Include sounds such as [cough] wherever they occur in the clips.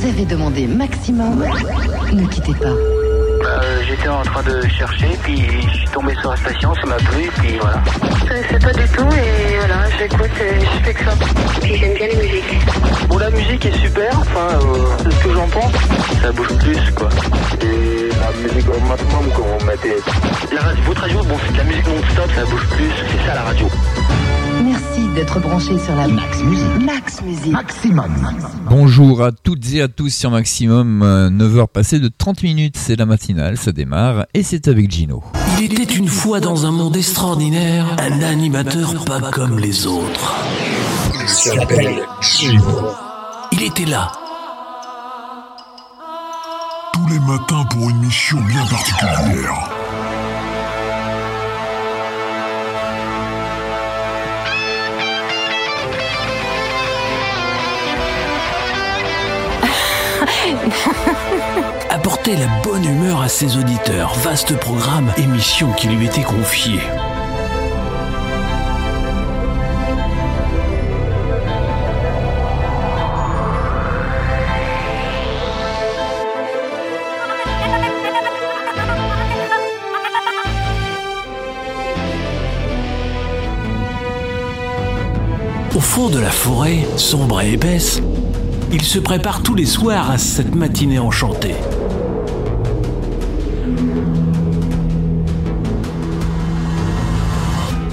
Vous avez demandé maximum. Ne quittez pas. Bah, euh, J'étais en train de chercher, puis je suis tombé sur la station, ça m'a plu, puis voilà. Je sais pas du tout et voilà, j'écoute et je fais que ça. Puis j'aime bien les musiques. Bon, la musique est super, enfin, euh, c'est ce que j'en pense. Ça bouge plus, quoi. Et la musique au maximum, quand on mettait... La radio, votre radio, bon, c'est de la musique non-stop, ça bouge plus, c'est ça la radio. Merci d'être branché sur la Max Musique. Max Musique. Maximum. Bonjour à toutes et à tous sur Maximum, euh, 9h passées de 30 minutes, c'est la matinale, ça démarre et c'est avec Gino. Il était une fois dans un monde extraordinaire, un animateur pas comme les autres. Il s'appelle Gino. Il était là, tous les matins pour une mission bien particulière. [laughs] apportait la bonne humeur à ses auditeurs. Vaste programme, émission qui lui était confiée. Au fond de la forêt, sombre et épaisse, il se prépare tous les soirs à cette matinée enchantée.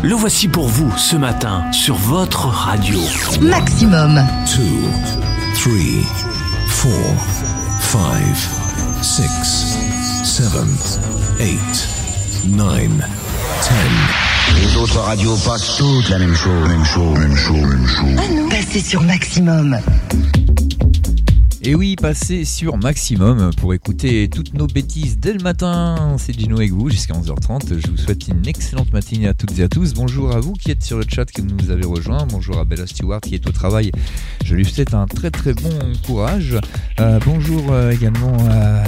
Le voici pour vous ce matin sur votre radio. Maximum. 2, 3, 4, 5, 6, 7, 8, 9, 10. Les autres radios passent toutes la même chose. Même chose, même chose, même chose. Ah non. Passez sur Maximum. Et oui, passez sur Maximum pour écouter toutes nos bêtises dès le matin. C'est Gino avec vous jusqu'à 11h30. Je vous souhaite une excellente matinée à toutes et à tous. Bonjour à vous qui êtes sur le chat que vous nous avez rejoint. Bonjour à Bella Stewart qui est au travail. Je lui souhaite un très très bon courage. Euh, bonjour euh, également à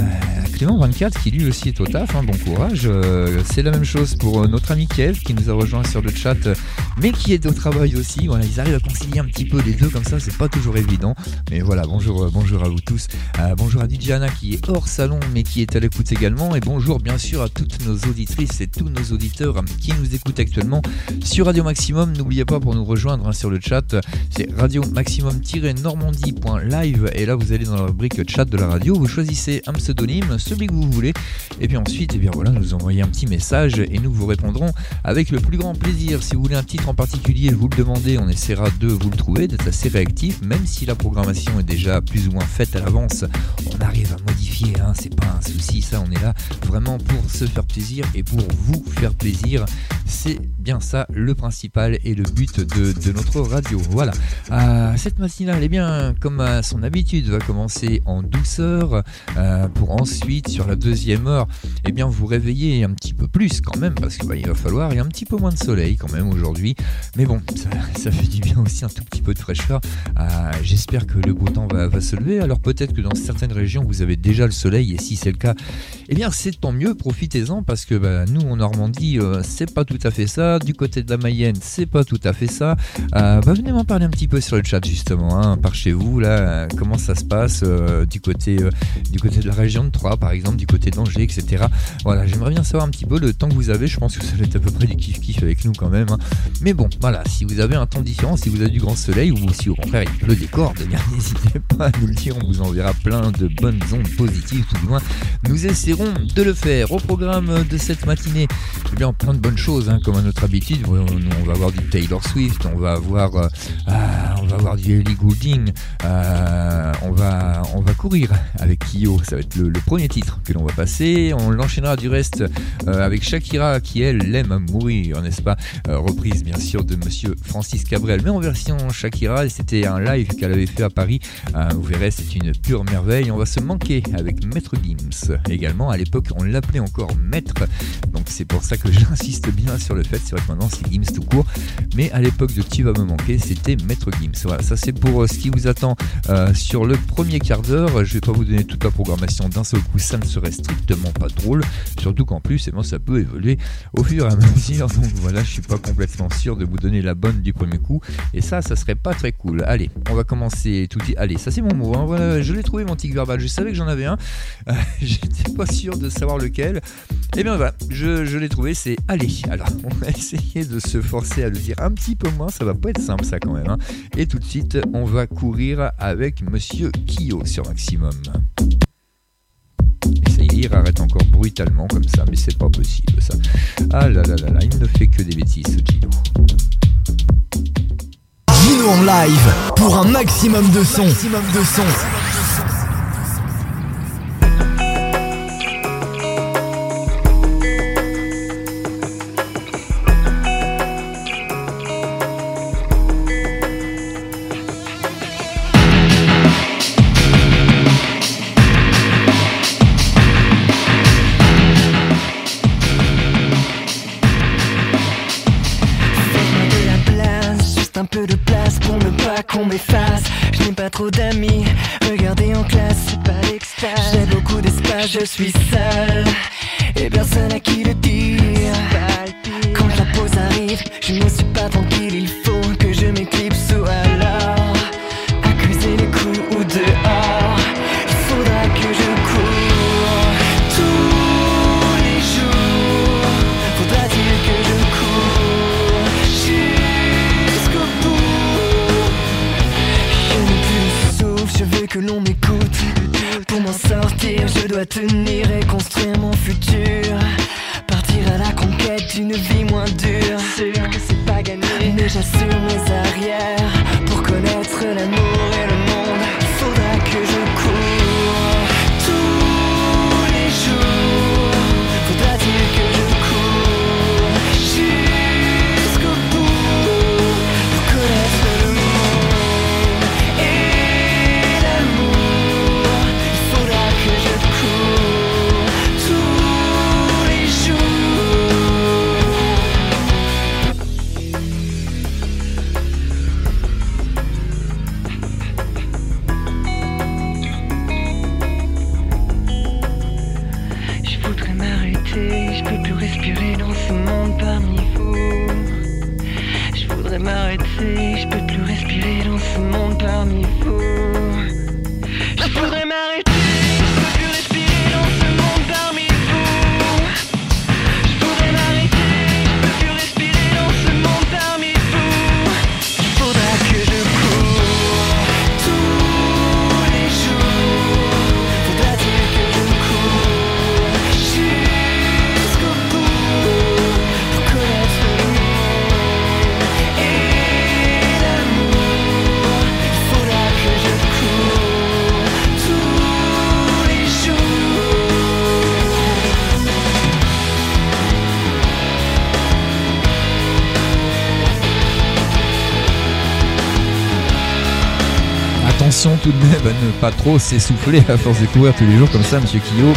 Clément24 qui lui aussi est au taf. hein. Bon courage. Euh, C'est la même chose pour notre ami Kev qui nous a rejoint sur le chat mais qui est au travail aussi. Voilà, ils arrivent à concilier un petit peu les deux comme ça. C'est pas toujours évident. Mais voilà, bonjour, bonjour à vous tous. Euh, bonjour à Didiana qui est hors salon mais qui est à l'écoute également. Et bonjour bien sûr à toutes nos auditrices et tous nos auditeurs qui nous écoutent actuellement sur Radio Maximum. N'oubliez pas pour nous rejoindre hein, sur le chat, c'est radio maximum-normandie.live. Et là vous allez dans la rubrique chat de la radio, vous choisissez un pseudonyme, celui que vous voulez. Et puis ensuite, eh bien voilà, nous envoyez un petit message et nous vous répondrons avec le plus grand plaisir. Si vous voulez un titre en particulier, vous le demandez, on essaiera de vous le trouver, d'être assez réactif, même si la programmation est déjà plus ou moins faite à l'avance. On arrive à modifier, hein, c'est pas un souci, ça, on est là vraiment pour se faire plaisir et pour vous faire plaisir. C'est bien ça le principal et le but de, notre radio. Voilà. Euh, cette matinale, eh bien, comme à son habitude, va commencer en douceur euh, pour ensuite, sur la deuxième heure, eh bien, vous réveiller un petit peu plus quand même, parce qu'il bah, va falloir, il y a un petit peu moins de soleil quand même aujourd'hui. Mais bon, [laughs] ça, fait du bien aussi un tout petit peu de fraîcheur. Euh, J'espère que le beau temps va se lever. Alors peut-être que dans certaines régions, vous avez déjà le soleil, et si c'est le cas, eh bien, c'est tant mieux, profitez-en, parce que bah, nous, en Normandie, euh, c'est pas tout à fait ça. Du côté de la Mayenne, c'est pas tout à fait ça. Euh, bah, venez m'en parler un petit peu sur le chat, justement, hein, par chez vous, là, euh, comment ça se passe du, côté, du côté de la région de Troyes, par exemple, du côté d'Angers, etc. Voilà, j'aimerais bien savoir un petit peu le temps que vous avez. Je pense que ça va être à peu près du kiff-kiff avec nous quand même. hein. Mais bon, voilà, si vous avez un temps différent, si vous avez du grand soleil, ou si au contraire il pleut des cordes, eh [laughs] n'hésitez pas à nous le dire, on vous enverra plein de bonnes ondes positives, tout du moins. Nous essaierons de le faire. Au programme de cette matinée, eh bien plein de bonnes choses, hein, comme à notre habitude. On, va avoir du Taylor Swift, on va avoir, euh, ah, on va avoir du Ellie Goulding, euh, on va, on va courir avec Kyo. Ça va être le, premier titre que l'on va passer. On l'enchaînera du reste euh, avec Shakira qui elle l'aime à mourir, n'est-ce pas? Reprise bien sûr de Monsieur Francis Cabrel, mais en version Shakira. C'était un live qu'elle avait fait à Paris. Vous verrez, c'est une pure merveille. On va se manquer avec Maître Gims. Également, à l'époque, on l'appelait encore Maître. Donc c'est pour ça que [laughs] j'insiste bien sur le fait. C'est vrai que maintenant c'est Gims tout court. Mais à l'époque de Tu vas me manquer, c'était Maître Gims. Voilà, ça c'est pour ce qui vous attend sur le premier quart d'heure. Je vais pas vous donner toute la programmation d'un seul coup, ça ne serait strictement pas drôle. Surtout qu'en plus, eh bon, ça peut évoluer au fur et à mesure. Donc voilà, je suis pas complètement sûr de vous donner la bonne du premier coup. Et ça, ça serait pas très cool. Allez, on va commencer tout suite. Allez, ça c'est mon mot. Hein. Je l'ai trouvé mon tic verbal. Je savais que j'en avais un. [laughs] J'étais pas sûr de savoir lequel. Et eh bien voilà, je, l'ai trouvé, c'est allez. Alors, on va [laughs] essayer de se forcer à le dire un petit peu moins. Ça va pas être simple ça quand même. Hein. Et tout de suite, on va courir avec Monsieur Kyo sur Maximum. Et il arrête encore brutalement comme ça, mais c'est pas possible ça. Ah là là là là, il ne fait que des bêtises ce Gino. En live pour un maximum de son. De son. Trop d'amis. Regardez en classe, c'est pas l'extase. J'ai beaucoup d'espace, je suis seul. Et personne à qui le dire. Quand la pause arrive, je ne suis pas tranquille. Il faut que je m'éclipse ou alors dois tenir et construire mon futur. Partir à la conquête d'une vie moins dure. Sûr que c'est pas gagné, mais j'assure mes arrières. Pour connaître l'amour Même à ne pas trop s'essouffler à force de courir tous les jours comme ça, Monsieur Kyo.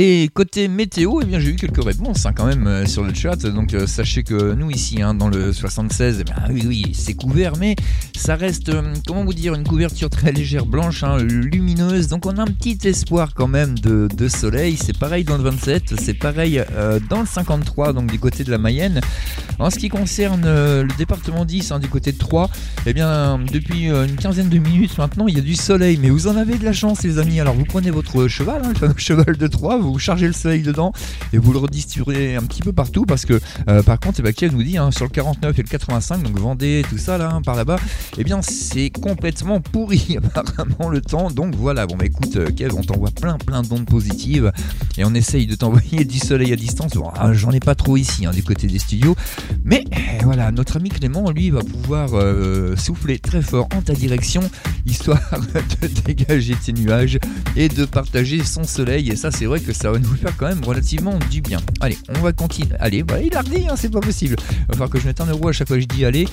Et côté météo, eh j'ai eu quelques réponses hein, quand même euh, sur le chat. Donc euh, sachez que nous ici, hein, dans le 76, eh oui, oui, c'est couvert, mais ça reste, euh, comment vous dire, une couverture très légère, blanche, hein, lumineuse. Donc on a un petit espoir quand même de, soleil. C'est pareil dans le 27, c'est pareil euh, dans le 53, donc du côté de la Mayenne. En ce qui concerne euh, le département 10, hein, du côté de Troyes, eh bien depuis une quinzaine de minutes maintenant, il y a du soleil. Mais vous en avez de la chance, les amis. Alors vous prenez votre cheval, hein, le [laughs] cheval de Troyes, vous chargez le soleil dedans et vous le redistribuez un petit peu partout parce que par contre, eh ben, Kev nous dit sur le 49 et le 85, donc Vendée, tout ça là, par là-bas, eh bien c'est complètement pourri [laughs] apparemment le temps. Donc voilà, bon bah écoute euh, Kev, on t'envoie plein plein d'ondes positives et on essaye de t'envoyer [laughs] du soleil à distance. Bon, ah, j'en ai pas trop ici hein, du côté des studios, mais eh, voilà, notre ami Clément, lui, va pouvoir euh, souffler très fort en ta direction, [laughs] histoire de dégager tes nuages et de partager son soleil. Et ça, c'est vrai que ça va nous faire quand même relativement du bien. Allez, on va continuer. Allez, bah, il a redit, hein, c'est pas possible. Il va falloir que je mette un euro à chaque fois que je dis allez.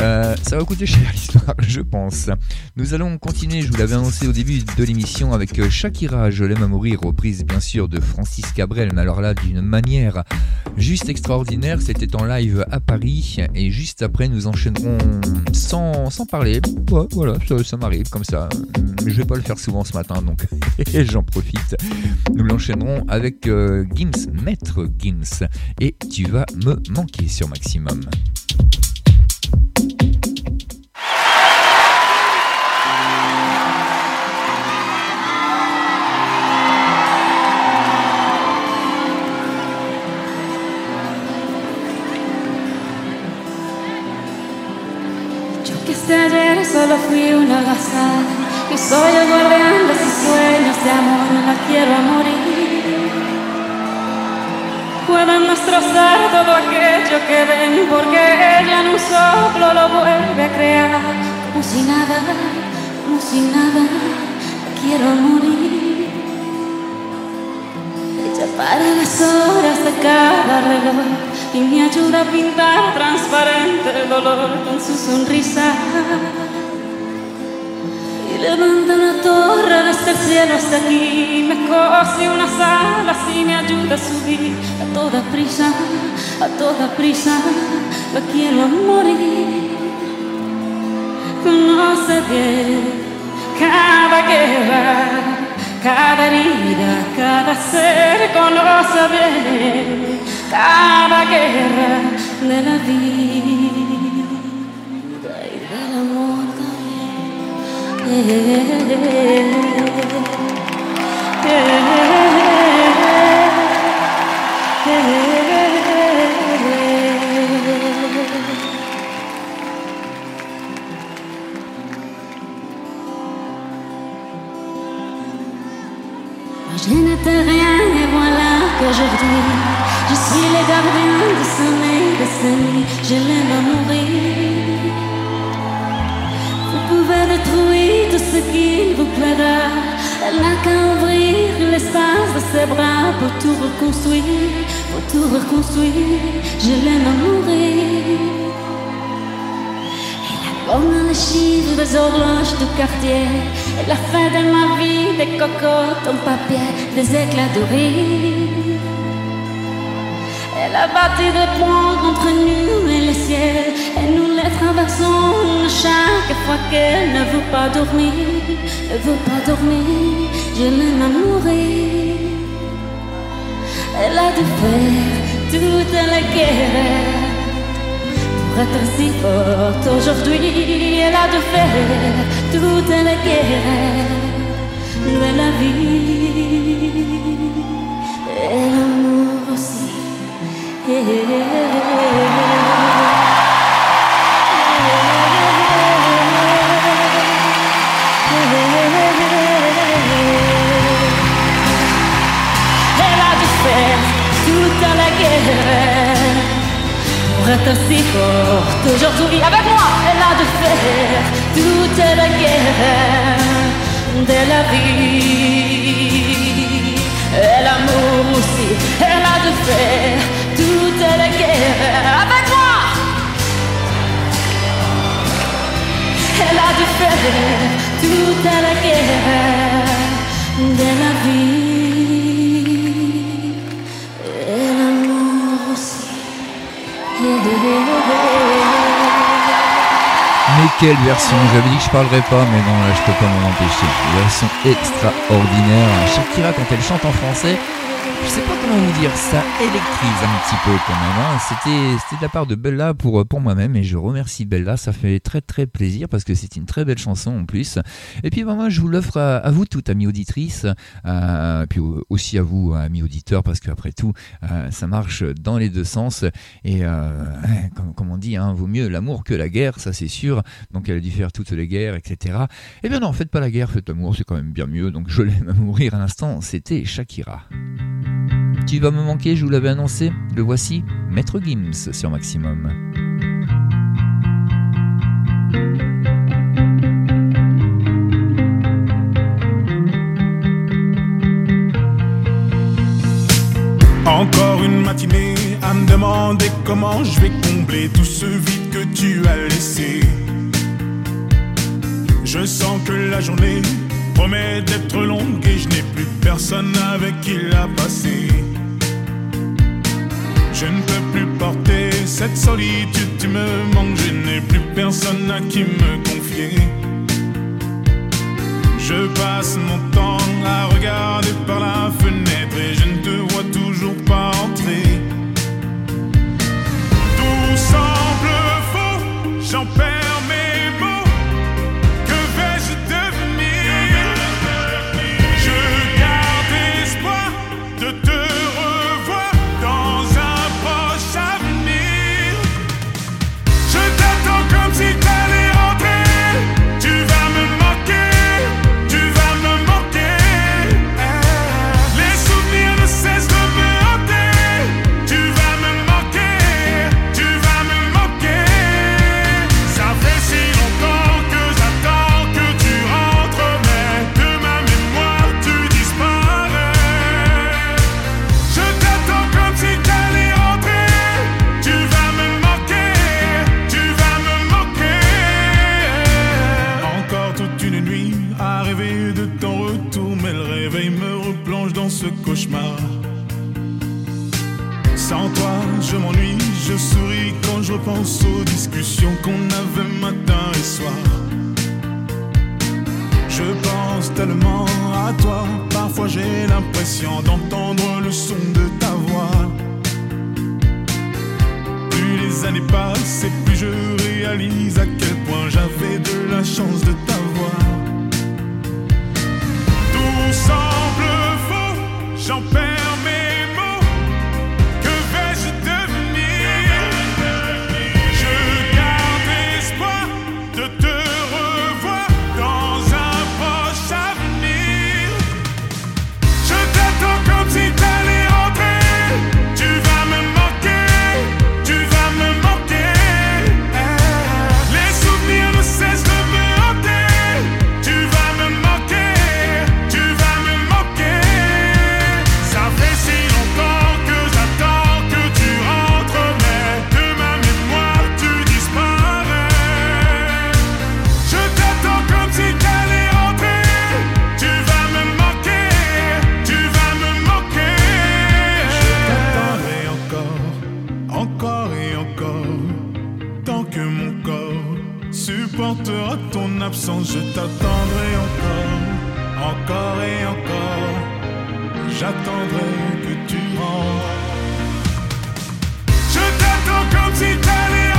Euh, ça va coûter cher l'histoire, je pense. Nous allons continuer, je vous l'avais annoncé au début de l'émission, avec euh, Shakira, Je l'aime à mourir, reprise bien sûr de Francis Cabrel, mais alors là d'une manière juste extraordinaire. C'était en live à Paris et juste après nous enchaînerons sans, sans parler. voilà, ça, m'arrive comme ça. Mais je vais pas le faire souvent ce matin donc [laughs] j'en profite. Nous l'enchaînerons avec euh, Gims, Maître Gims. Et tu vas me manquer sur Maximum. Solo fui una gazada y soy el guardián sus sueños de amor, la quiero a morir. Pueden destrozar todo aquello que ven porque ella en un soplo lo vuelve a crear. Como si nada, como si nada, quiero morir. Ella para las horas de cada reloj y me ayuda a pintar transparente el dolor con su sonrisa. Y levanta una torre desde el cielo hasta aquí, me cose unas alas y me ayuda a subir a toda prisa, a toda prisa, la quiero morir. Conoce bien cada guerra, cada herida, cada ser conoce bien cada guerra de la vida. Y del amor Je rien et voilà qu'aujourd'hui je suis le gardien de sommeil de sa nuit, je l'aime à mourir. Vous pouvez détruire tout ce qu'il vous plaira. Elle n'a qu'à ouvrir l'espace de ses bras pour tout reconstruire, pour tout reconstruire. Je l'aime à mourir. Comme les chiffres des horloges du quartier. Elle a fait de ma vie des cocottes en papier, des éclats de rire. Elle a bâti des ponts entre nous et le ciel Et nous les traversons chaque fois qu'elle ne veut pas dormir Ne veut pas dormir, je l'aime à mourir Elle a dû faire toute la guerre Pour être si forte aujourd'hui Elle a dû faire toute la guerre de la vie. Et l'amour aussi. Mais toute la guerre pour être si forte aujourd'hui avec moi. Elle a dû faire toute la guerre de la vie et l'amour aussi. Elle a dû faire toute la guerre avec moi. Elle a dû faire toute la guerre de la vie Mais quelle version J'avais dit que je parlerais pas, mais non, là je peux pas m'en empêcher. Version extraordinaire. Shakira, quand elle chante en français, je sais pas comment vous dire, ça électrise un petit peu quand même. Hein. C'était, c'était de la part de Bella pour, pour moi-même et je remercie Bella, ça fait très très plaisir parce que c'est une très belle chanson en plus. Et puis bah, moi je vous l'offre à, vous toutes, amis auditrices, euh, puis aussi à vous, amis auditeurs, parce qu'après tout, euh, ça marche dans les deux sens. Et euh, [laughs] comme, on dit, hein, vaut mieux l'amour que la guerre, ça c'est sûr. Donc elle a dû faire toutes les guerres, etc. Eh bien non, faites pas la guerre, faites l'amour, c'est quand même bien mieux. Donc je l'aime [laughs] à mourir à l'instant, c'était Shakira. Tu vas me manquer, je vous l'avais annoncé. Le voici, Maître Gims sur Maximum. Encore une matinée à me demander comment je vais combler tout ce vide que tu as laissé. Je sens que la journée promet d'être longue et je n'ai plus personne avec qui la passer. Je ne peux plus porter cette solitude, tu me manques, je n'ai plus personne à qui me confier. Je passe mon temps à regarder par la fenêtre et je ne te vois toujours pas entrer. Tout semble faux, j'en perds repense aux discussions qu'on avait matin et soir. Je pense tellement à toi, parfois j'ai l'impression d'entendre le son de ta voix. Plus les années passent et plus je réalise à quel point j'avais de la chance de t'avoir. Tout semble faux, j'en perds supportera ton absence, je t'attendrai encore, encore et encore. J'attendrai que tu rentres. Je t'attends comme si t'allais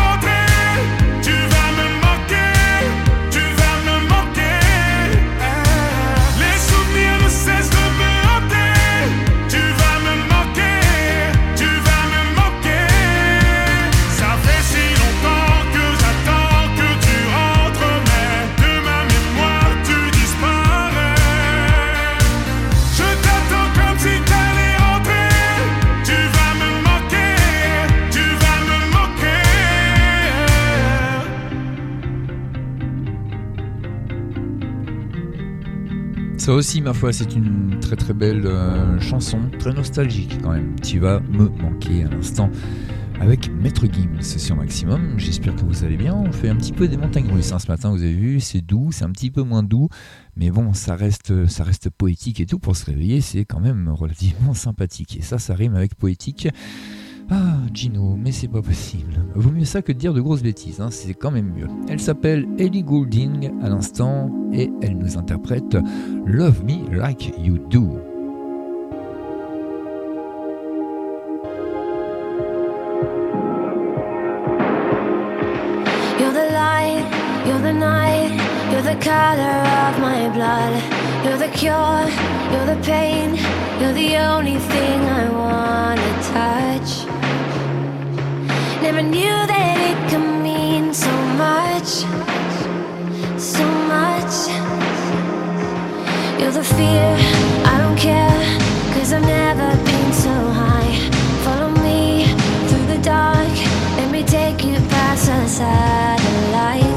Ça aussi, ma foi, c'est une très très belle euh, chanson, très nostalgique quand même. Tu vas me manquer à l'instant avec Maître Gims sur Maximum. J'espère que vous allez bien. On fait un petit peu des montagnes russes hein, ce matin, vous avez vu, c'est doux, c'est un petit peu moins doux, mais bon, ça reste, ça reste poétique et tout. Pour se réveiller, c'est quand même relativement [laughs] sympathique. Et ça, ça rime avec poétique. Ah, Gino, mais c'est pas possible. Vaut mieux ça que de dire de grosses bêtises, hein, c'est quand même mieux. Elle s'appelle Ellie Goulding à l'instant et elle nous interprète Love Me Like You Do. Color of my blood. You're the cure, you're the pain, you're the only thing I touch. Never knew that it could mean so much, so much. You're the fear, I don't care, cause I've never been so high. Follow me through the dark, let me take you past the satellites.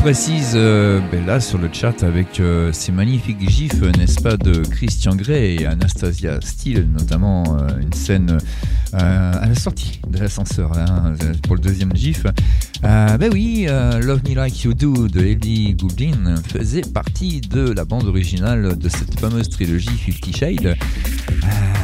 Précise euh, ben là sur le chat avec euh, ces magnifiques gifs, n'est-ce pas, de Christian Grey et Anastasia Steele, notamment euh, une scène à la sortie de l'ascenseur hein, pour le deuxième gif. Ben oui, Love Me Like You Do de Ellie Goulding faisait partie de la bande originale de cette fameuse trilogie Fifty Shades.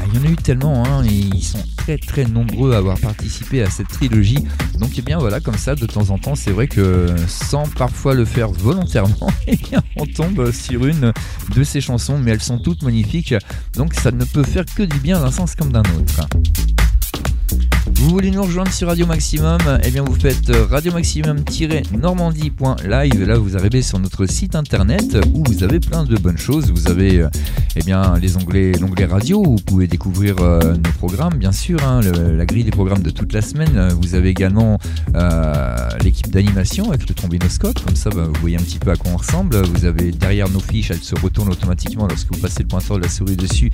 Il y en a eu tellement, hein, et ils sont très très nombreux à avoir participé à cette trilogie. Donc eh bien voilà, comme ça, de temps en temps, c'est vrai que sans parfois le faire volontairement, [laughs] eh on tombe sur une de ces chansons, mais elles sont toutes magnifiques. Donc ça ne peut faire que du bien d'un sens comme d'un autre. Vous voulez nous rejoindre sur Radio Maximum Eh bien, vous faites radio maximum-normandie.live. Là, vous arrivez sur notre site internet où vous avez plein de bonnes choses. Vous avez euh, eh bien, les onglets, l'onglet radio où vous pouvez découvrir euh, nos programmes, bien sûr, hein, la grille des programmes de toute la semaine. Euh, Vous avez également euh, l'équipe d'animation avec le trombinoscope. Comme ça, bah, vous voyez un petit peu à quoi on ressemble. Vous avez derrière nos fiches, elles se retournent automatiquement lorsque vous passez le pointeur de la souris dessus.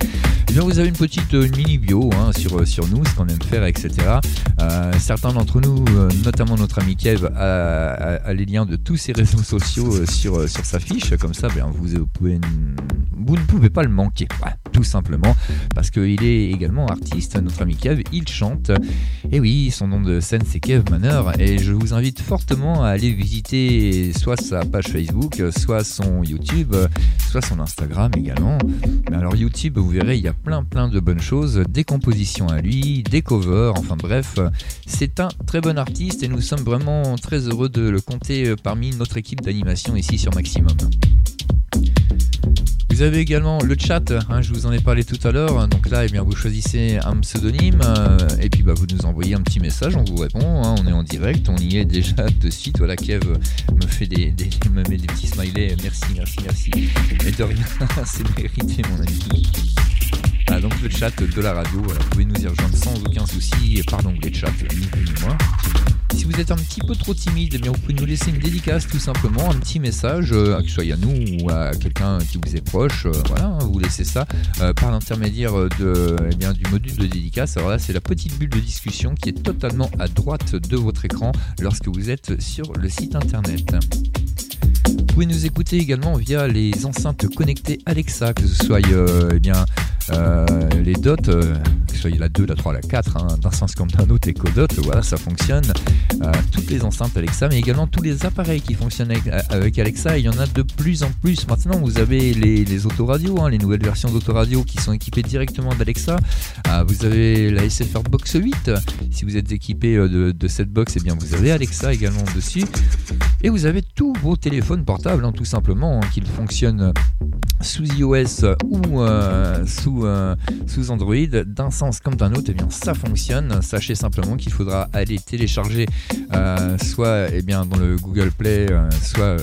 Eh bien, vous avez une petite euh, mini bio hein, sur, euh, sur nous, ce qu'on aime faire, etc. Euh, certains d'entre nous, euh, notamment notre ami Kev, a, les liens de tous ses réseaux sociaux euh, sur, sa fiche. Comme ça, ben, vous, ne pouvez pas le manquer, tout simplement, parce qu'il est également artiste, notre ami Kev, il chante. Et oui, son nom de scène c'est Kev Manor, et je vous invite fortement à aller visiter soit sa page Facebook, soit son YouTube, soit son Instagram également. Mais alors YouTube, vous verrez, il y a plein plein de bonnes choses, des compositions à lui, des covers, enfin bref, c'est un très bon artiste et nous sommes vraiment très heureux de le compter parmi notre équipe d'animation ici sur Maximum. Vous avez également le chat, hein, je vous en ai parlé tout à l'heure. Donc là, eh bien, vous choisissez un pseudonyme euh, et puis bah, vous nous envoyez un petit message, on vous répond. hein, on est en direct, on y est déjà [laughs] de suite. Voilà, Kev me fait des- [laughs] me met des petits smileys. Merci, merci, merci. Et de rien, [laughs] c'est mérité, mon ami. Donc le chat de la radio, vous pouvez nous y rejoindre sans aucun souci, par l'onglet chat, ni plus ni moins. Si vous êtes un petit peu trop timide, eh bien vous pouvez nous laisser une dédicace tout simplement, un petit message, euh, que ce soit à nous ou à quelqu'un qui vous est proche, euh, voilà, hein, vous laissez ça euh, par l'intermédiaire eh du module de dédicace. Alors là, c'est la petite bulle de discussion qui est totalement à droite de votre écran lorsque vous êtes sur le site internet. Vous pouvez nous écouter également via les enceintes connectées Alexa, que ce soit eh bien, euh, les dots, euh, que ce soit la 2, la 3, la 4, hein, d'un sens comme d'un autre, Echo Dot, voilà, ça fonctionne. Euh, toutes les enceintes Alexa, mais également tous les appareils qui fonctionnent avec, Alexa. Il y en a de plus en plus. Maintenant, vous avez les, les autoradios, hein, les nouvelles versions d'autoradios qui sont équipées directement d'Alexa. Ah, vous avez la SFR Box 8. Si vous êtes équipé de, cette box, eh bien, vous avez Alexa également dessus. Et vous avez tous vos téléphones portables, hein, tout simplement, hein, qu'ils fonctionnent sous iOS ou euh, sous, euh, sous Android, d'un sens comme d'un autre, eh bien ça fonctionne. Sachez simplement qu'il faudra aller télécharger euh, soit eh bien, dans le Google Play, euh, soit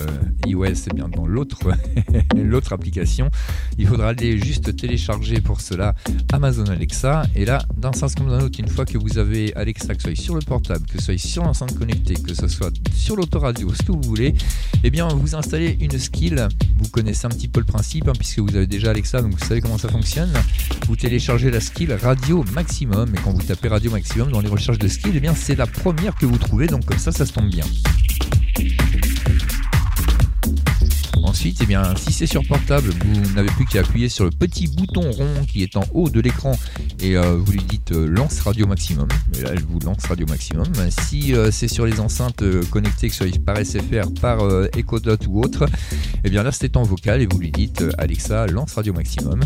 iOS eh bien, dans l'autre [laughs] l'autre application. Il faudra aller juste télécharger pour cela Amazon Alexa. Et là, d'un sens comme d'un autre, une fois que vous avez Alexa, que ce soit sur le portable, que ce soit sur l'enceinte connectée, que ce soit sur l'autoradio, ce que vous voulez, eh bien vous installez une skill. Vous connaissez un petit peu le principe hein, puisque vous avez déjà Alexa, donc vous savez comment ça fonctionne. Vous téléchargez la skill Radio Maximum et quand vous tapez Radio Maximum dans les recherches de skill, eh bien c'est la première que vous trouvez, donc comme ça, ça se tombe bien. Ensuite, eh bien, si c'est sur portable, vous n'avez plus qu'à appuyer sur le petit bouton rond qui est en haut de l'écran et euh, vous lui dites euh, lance radio maximum. Et là, elle vous lance radio maximum. Si euh, c'est sur les enceintes connectées, que ce soit par SFR, par Echo Dot ou autre, eh bien là, c'est en vocal et vous lui dites Alexa, lance radio maximum.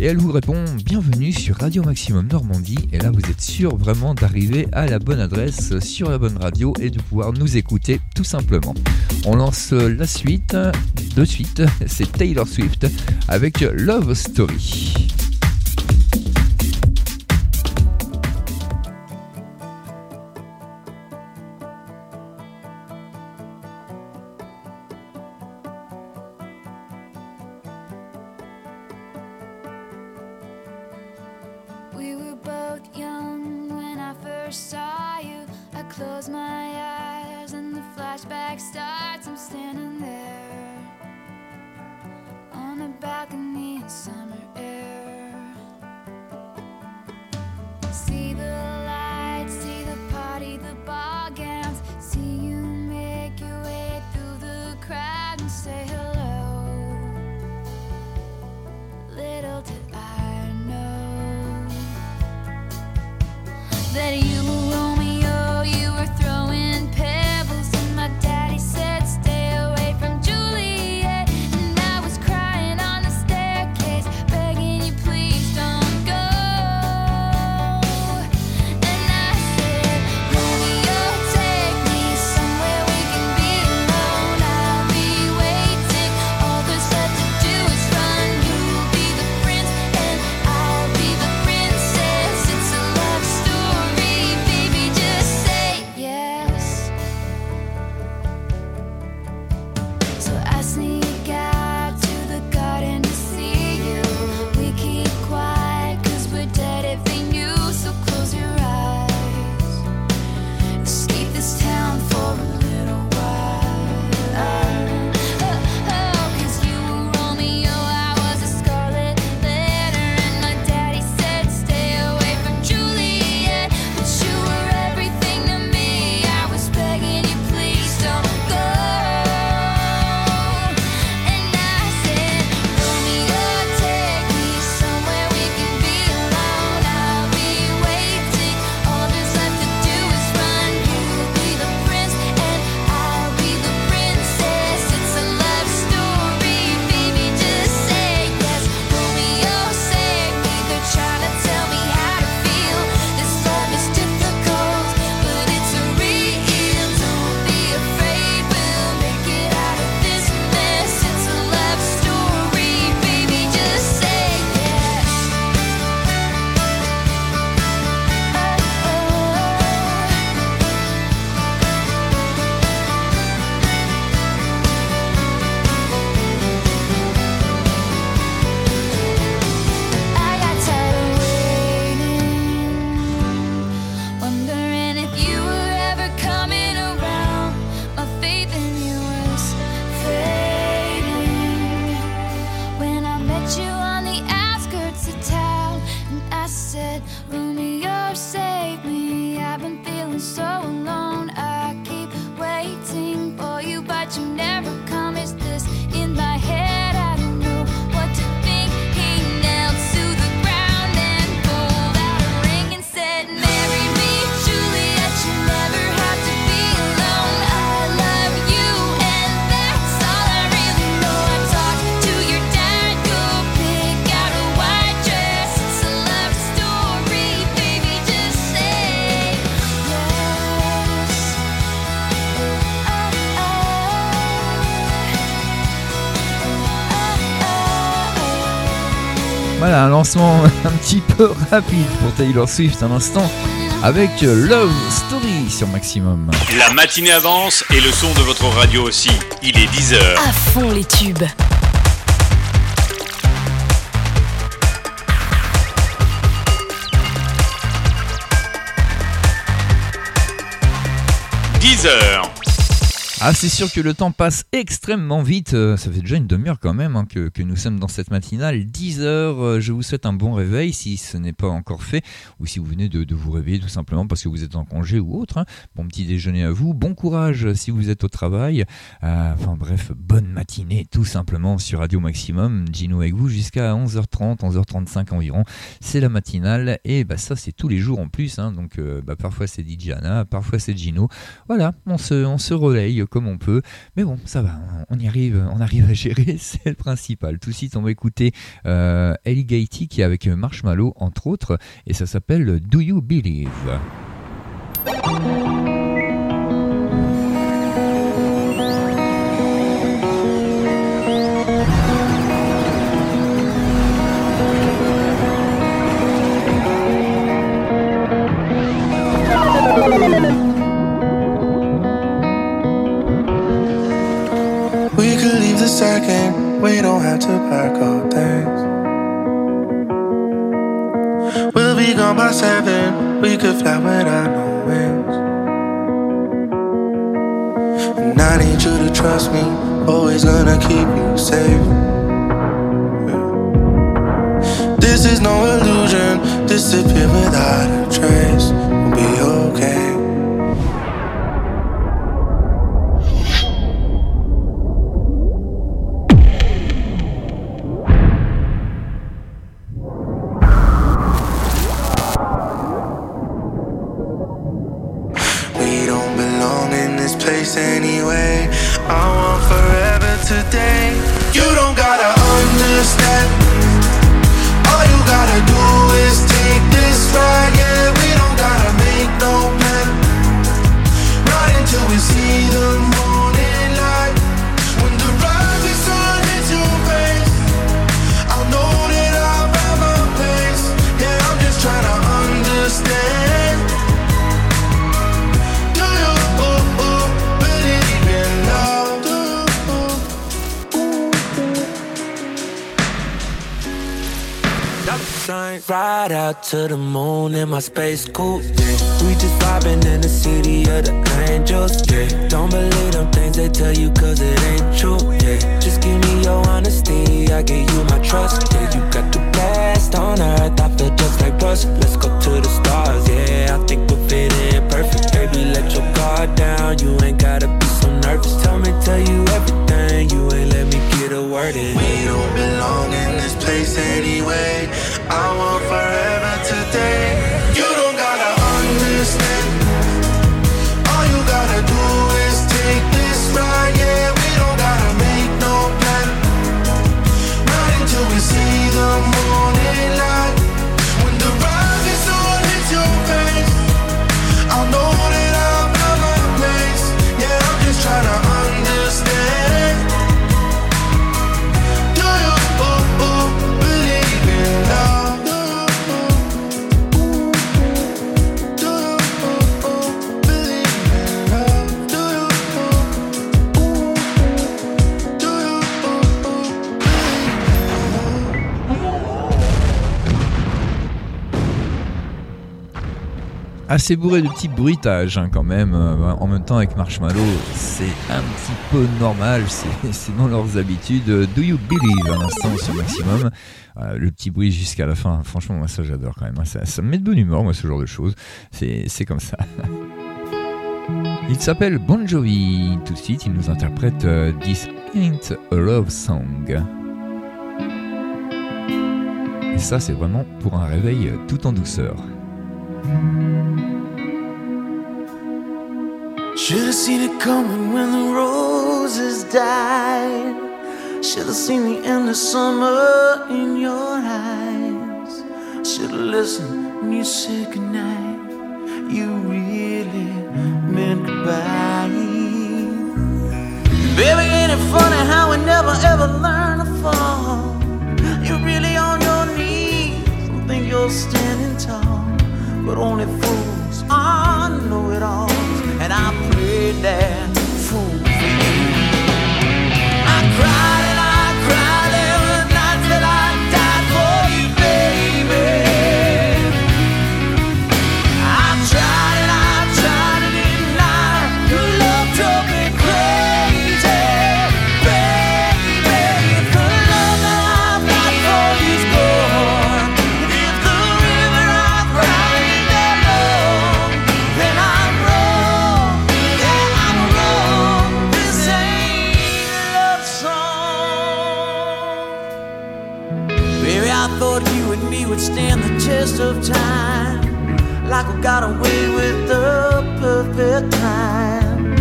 Et elle vous répond bienvenue sur Radio Maximum Normandie. Et là, vous êtes sûr vraiment d'arriver à la bonne adresse sur la bonne radio et de pouvoir nous écouter tout simplement. On lance la suite de suite, c'est Taylor Swift avec Love Story. Voilà, un lancement [laughs] un petit peu rapide pour Taylor Swift un instant avec Love Story sur Maximum. La matinée avance et le son de votre radio aussi. Il est 10h. À fond les tubes. – 10h. Ah, c'est sûr que le temps passe extrêmement vite. Euh, ça fait déjà une demi-heure quand même hein, que, nous sommes dans cette matinale. 10 heures. Euh, je vous souhaite un bon réveil si ce n'est pas encore fait ou si vous venez de, vous réveiller tout simplement parce que vous êtes en congé ou autre. Hein. Bon petit déjeuner à vous. Bon courage si vous êtes au travail. Euh, enfin bref, bonne matinée tout simplement sur Radio Maximum. Gino avec vous jusqu'à 11h30, 11h35 environ. C'est la matinale et bah, ça c'est tous les jours en plus. Hein. donc bah, parfois c'est Diana, parfois c'est Gino. Voilà, on se, on se relaye comme on peut. Mais bon, ça va, on y arrive, on arrive à gérer, [laughs] c'est le principal. Tout de suite, on va écouter euh, Ellie Gaity qui est avec Marshmallow, entre autres, et ça s'appelle Do You Believe? Second, we don't have to pack our things. We'll be gone by seven, we could fly without no wings. And I need you to trust me, always gonna keep you safe. This is no illusion, disappear without a trace. We'll be okay. place anyway. I want forever today. You don't got to the moon in my space coupe. Yeah. We just vibing in the city of the angels. Yeah. Don't believe them things they tell you cause it ain't true. Yeah. Just give me your honesty, I give you my trust. Yeah. You got the best on earth, I feel just like Russ. Let's go to the stars, yeah. I think we fit in perfect. Baby, let your guard down. You ain't gotta be so nervous. Tell me, tell you everything. You ain't let me get a word in. I want assez bourré de petits bruitages hein, quand même. Euh, en même temps avec Marshmallow, c'est un petit peu normal, c'est [laughs] dans leurs habitudes. Do you believe? Un instant sur maximum euh, Le petit bruit jusqu'à la fin, franchement moi ça j'adore quand même. Ça, ça, me met de bonne humeur moi ce genre de choses. C'est comme ça. [laughs] Il s'appelle Bon Jovi. Tout de suite il nous interprète euh, This Ain't a Love Song. Et ça c'est vraiment pour un réveil tout en douceur. Should've seen it coming when the roses died. Should've seen the end of summer in your eyes. Should've listened when you said goodnight. You really meant goodbye. Baby, ain't it funny how we never ever learn to fall? You're really on your knees and think you're standing tall but only fools. Are know it all, And I pray that test of time. Like we got away with the perfect time.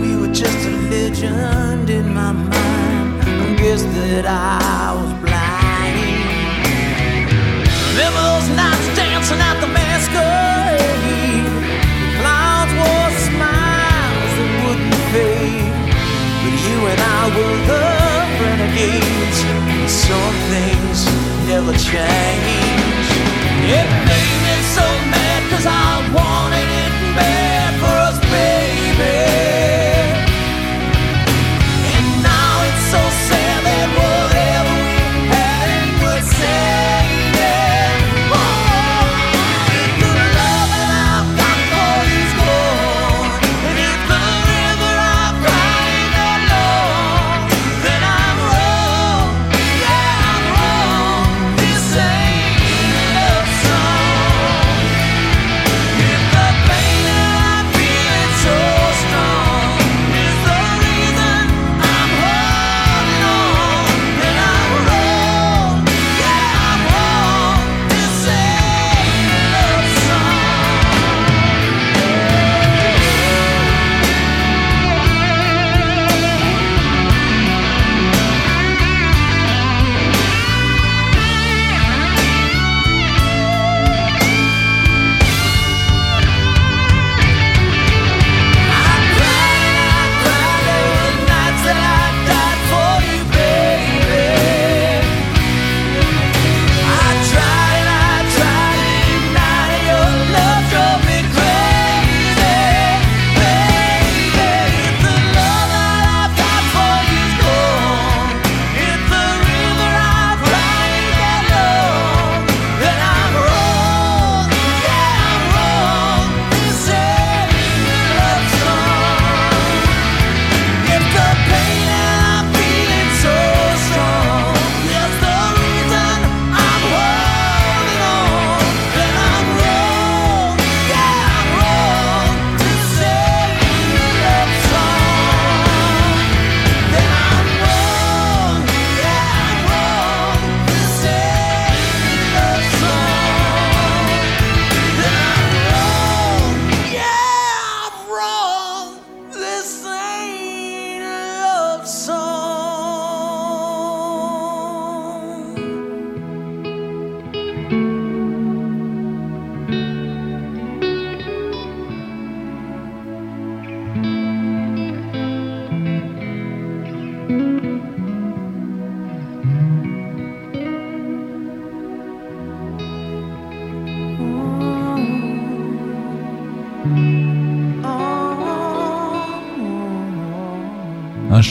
We were just a legend in my mind. I guess that I was blind. Remember those nights dancing at the masquerade. The clouds wore smiles that wouldn't fade. But you and I were the renegades. Some things never change. It made me so mad cause I want.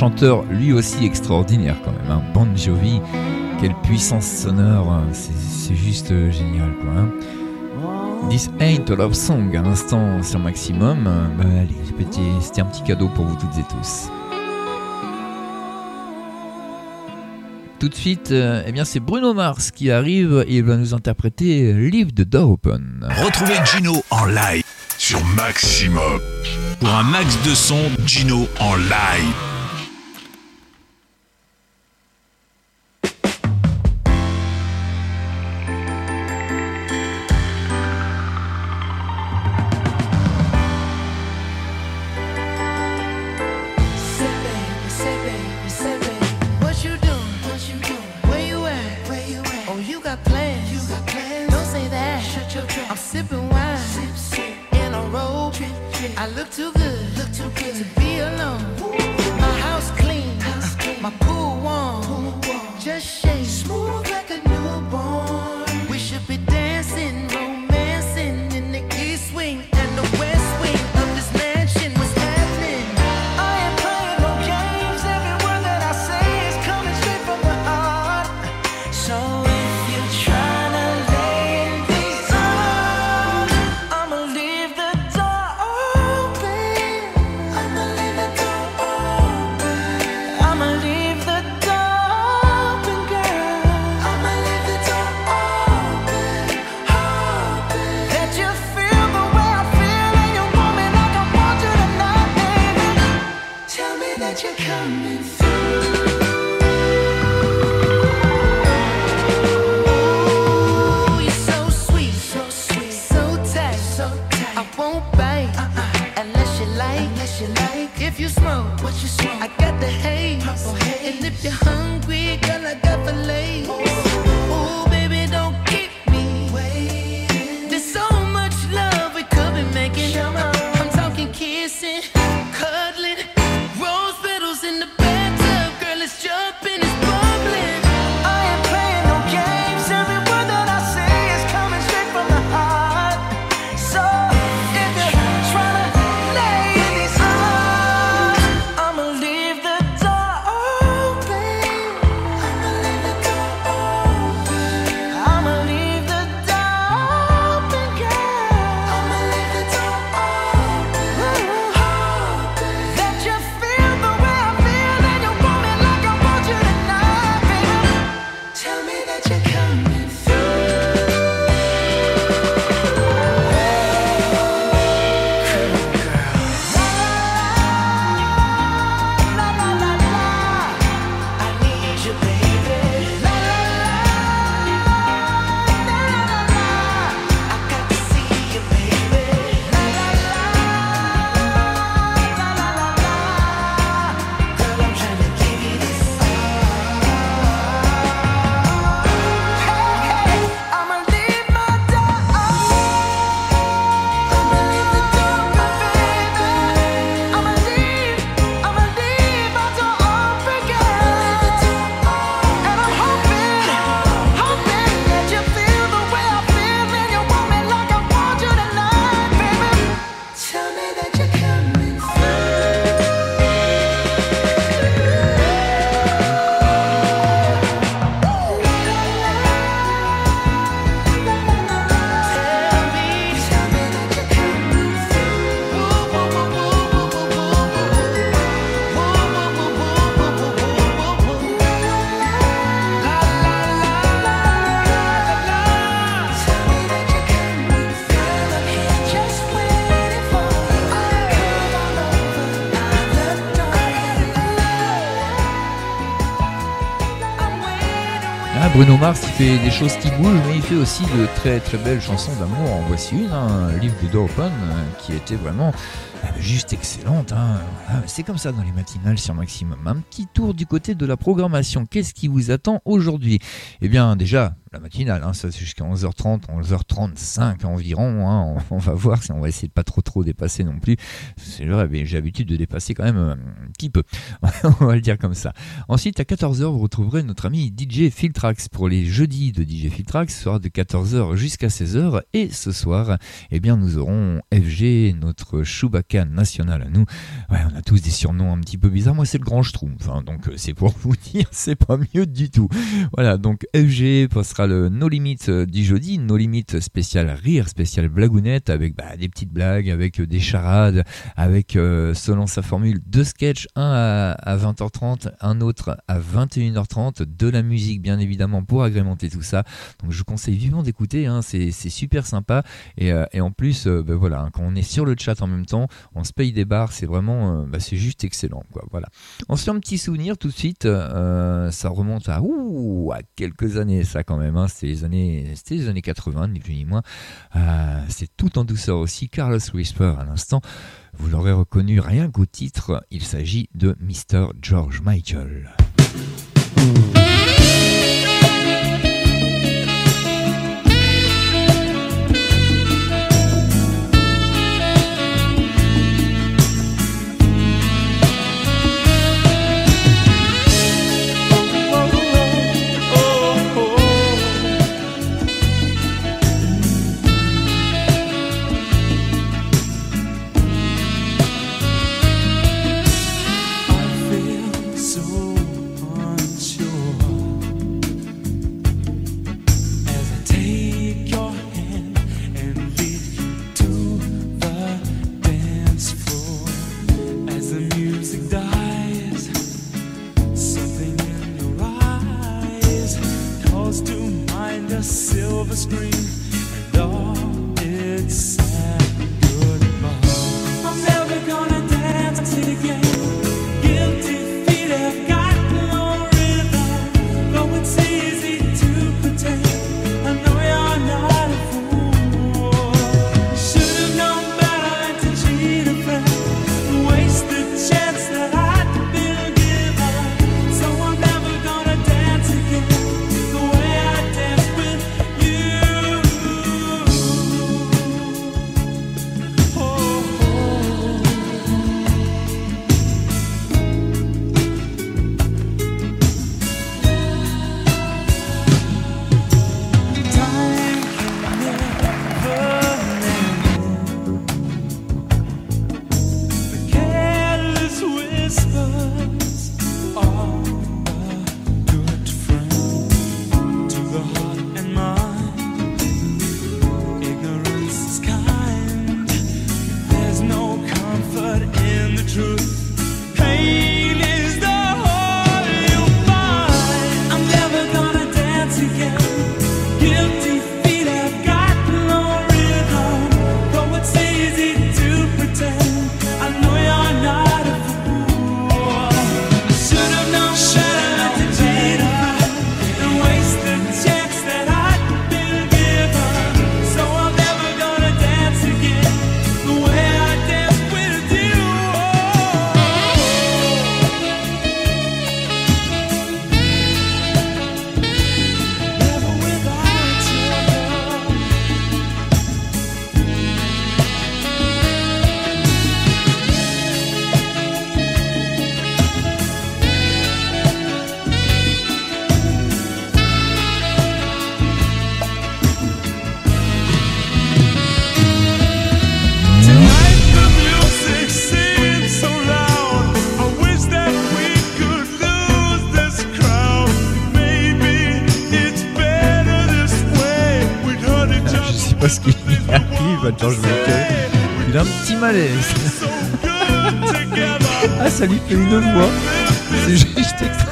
chanteur lui aussi extraordinaire quand même, hein. Bon Jovi, quelle puissance sonore, hein. c'est juste euh, génial quoi. Hein. This Ain't a Love Song, à l'instant sur maximum, bah, allez, c'était un petit cadeau pour vous toutes et tous. Tout de suite, euh, eh bien c'est Bruno Mars qui arrive et il va nous interpréter Leave the Door Open. Retrouvez Gino en live sur Maximum. Pour un max de son, Gino en live. Mars, il fait des choses qui bougent, mais il fait aussi de très très belles chansons d'amour. En voici une, hein, Live the Door Open, qui était vraiment euh, juste excellente. hein. C'est comme ça dans les matinales sur Maximum. Un petit tour du côté de la programmation. Qu'est-ce qui vous attend aujourd'hui? Eh bien, déjà, la matinale, hein, ça c'est jusqu'à 11h30, 11h35 environ. hein. On, va voir si on va essayer de pas trop trop dépasser non plus. C'est vrai, j'ai l'habitude de dépasser quand même euh, un petit peu. [laughs] on va le dire comme ça. Ensuite, à 14h, vous retrouverez notre ami DJ Filtrax pour les jeudis de DJ Filtrax. Sera de 14h jusqu'à 16h. Et ce soir, eh bien, nous aurons FG, notre Chewbacca national à nous. On a tous des surnoms un petit peu bizarres. Moi, c'est le Grand Schtroumpf. hein. donc, euh, c'est pour [laughs] vous dire, c'est pas mieux du tout. Voilà, donc FG passera le No Limit euh, du jeudi. No Limit spécial rire, spécial blagounette avec bah, des petites blagues, avec euh, des charades, avec, euh, selon sa formule, deux sketchs, un à, à 20h30, un autre à 21h30, de la musique bien évidemment pour agrémenter tout ça. Donc je vous conseille vivement d'écouter, hein, c'est super sympa. Et, et en plus, ben voilà, hein, quand on est sur le chat en même temps, on se paye des bars, c'est vraiment, bah, c'est juste excellent. Quoi, voilà. On se fait un petit souvenir tout de suite, ça remonte à quelques années ça quand même, hein, c'était les années, c'était les années 80, ni plus ni moins. Euh, c'est tout en douceur aussi, Carlos Whisper à l'instant. Vous l'aurez reconnu rien qu'au titre, il s'agit de Mr. George Michael.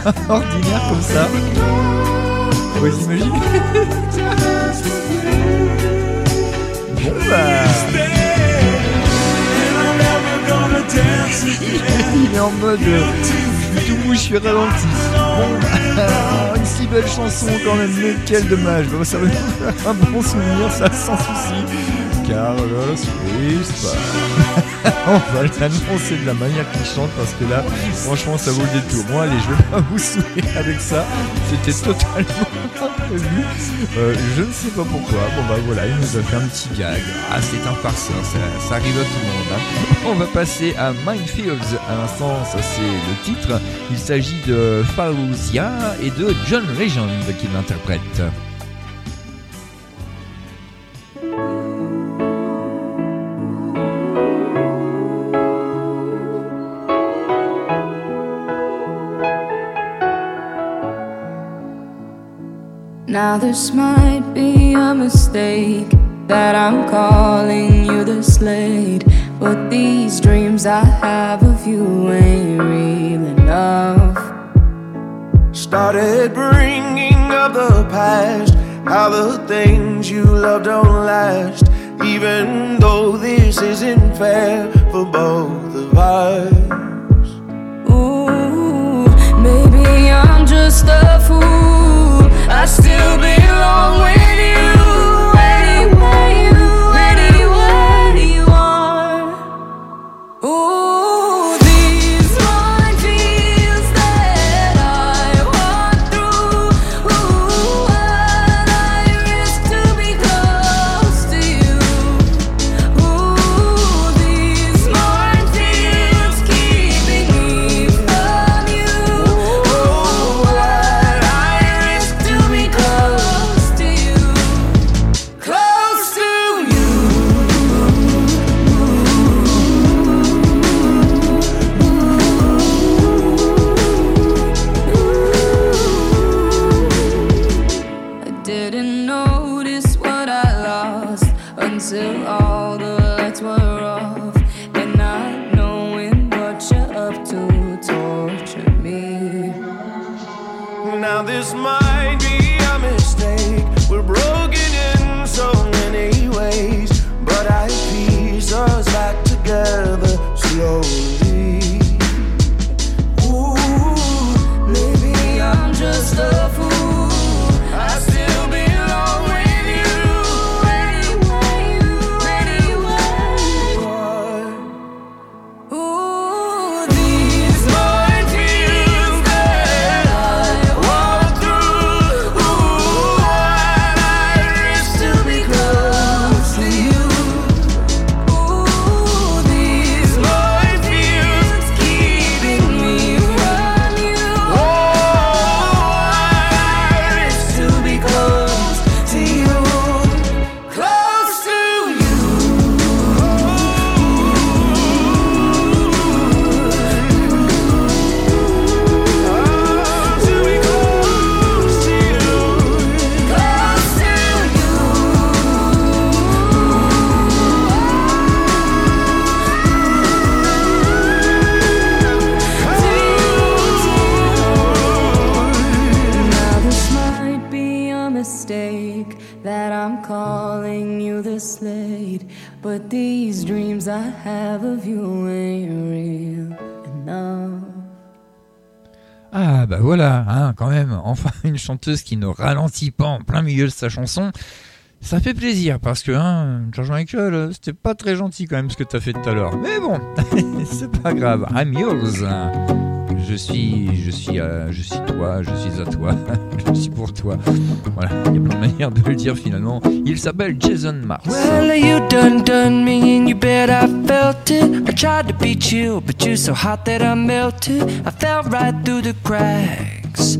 [laughs] extraordinaire comme ça. Vous imaginez [laughs] Bon bah. [laughs] Il est en mode. euh, suis tout mou, je suis ralenti. Bon, une si belle chanson quand même, mais quel dommage. Ça va faire un bon souvenir, ça sans souci. Carlos Whisper. [laughs] On va l'annoncer de la manière qu'il chante parce que là, franchement, ça vaut le détour. Bon, allez, je vais pas vous saouler avec ça. C'était totalement [laughs] imprévu. Euh, je ne sais pas pourquoi. Bon, bah voilà, il nous a fait un petit gag. Ah, c'est un farceur, ça, arrive à tout le monde. hein. On va passer à Minefields. À l'instant, ça c'est le titre. Il s'agit de Fausia et de John Legend qui l'interprète. Now this might be a mistake that I'm calling you the slate, but these dreams I have of you ain't real enough. Started bringing up the past, how the things you love don't last. Even though this isn't fair for both of us. Ooh, maybe I'm just a fool. Still belong with voilà, hein, quand même, enfin [laughs] une chanteuse qui ne ralentit pas en plein milieu de sa chanson. Ça fait plaisir parce que hein, George Michael, euh, c'était pas très gentil quand même ce que t'as fait tout à l'heure. Mais bon, [laughs] c'est pas grave. I'm yours. Je suis, je suis, euh, je suis toi, je suis à toi, [laughs] je suis pour toi. Voilà, il y a plein de manières de le dire finalement. Il s'appelle Jason Mars. Well, you done done me and you bet I felt it. I tried to beat you, but you're so hot that I melted. I fell right through the cracks.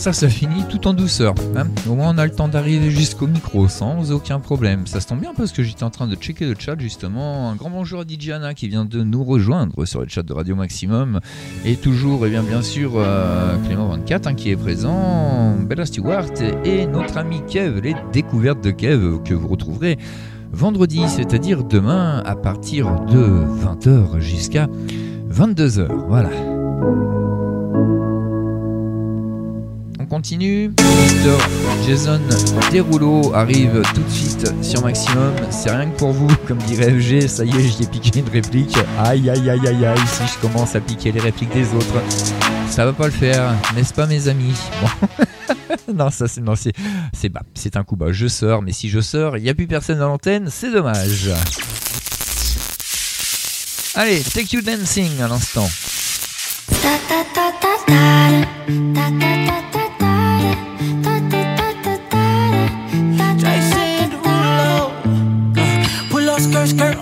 ça, ça finit tout en douceur. hein. Au moins, on a le temps d'arriver jusqu'au micro sans aucun problème. Ça se tombe bien parce que j'étais en train de checker le chat justement. Un grand bonjour à Diana qui vient de nous rejoindre sur le chat de Radio Maximum. Et toujours, et bien, bien sûr, euh, Clément24 hein, qui est présent, Bella Stewart et notre ami Kev, les découvertes de Kev que vous retrouverez vendredi, c'est-à-dire demain à partir de 20h jusqu'à 22h. Voilà. On continue. Mister Jason Derulo arrive tout de suite sur Maximum. C'est rien que pour vous, comme dirait FG. Ça y est, j'y ai piqué une réplique. Aïe, aïe, aïe, aïe, aïe. Si je commence à piquer les répliques des autres, ça va pas le faire, n'est-ce pas, mes amis? [laughs] Non, ça c'est c'est c'est bah, c'est un coup bas. Je sors, mais si je sors, il n'y a plus personne dans l'antenne, c'est dommage. Allez, Take You Dancing à l'instant.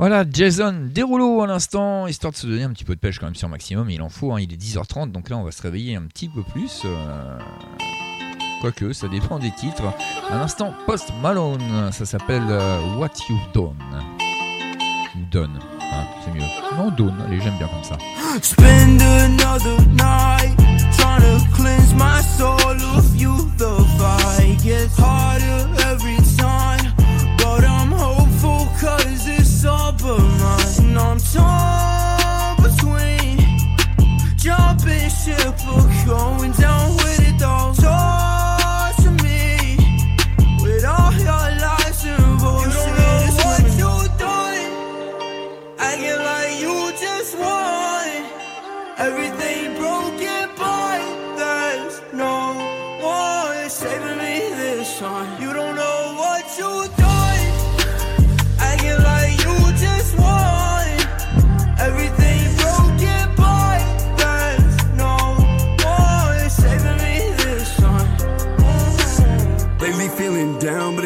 Voilà, Jason Derulo à l'instant, histoire de se donner un petit peu de pêche quand même sur maximum, il en faut, hein, il est 10h30, donc là on va se réveiller un petit peu plus. euh, Quoique, ça dépend des titres. À l'instant, Post Malone, ça s'appelle euh, What You've Done. Ou Done, hein, c'est mieux. Non, Done, allez, j'aime bien comme ça. Spend another night trying to cleanse my soul of you. The fight gets harder every time, mine. I'm torn between jumping ship or going down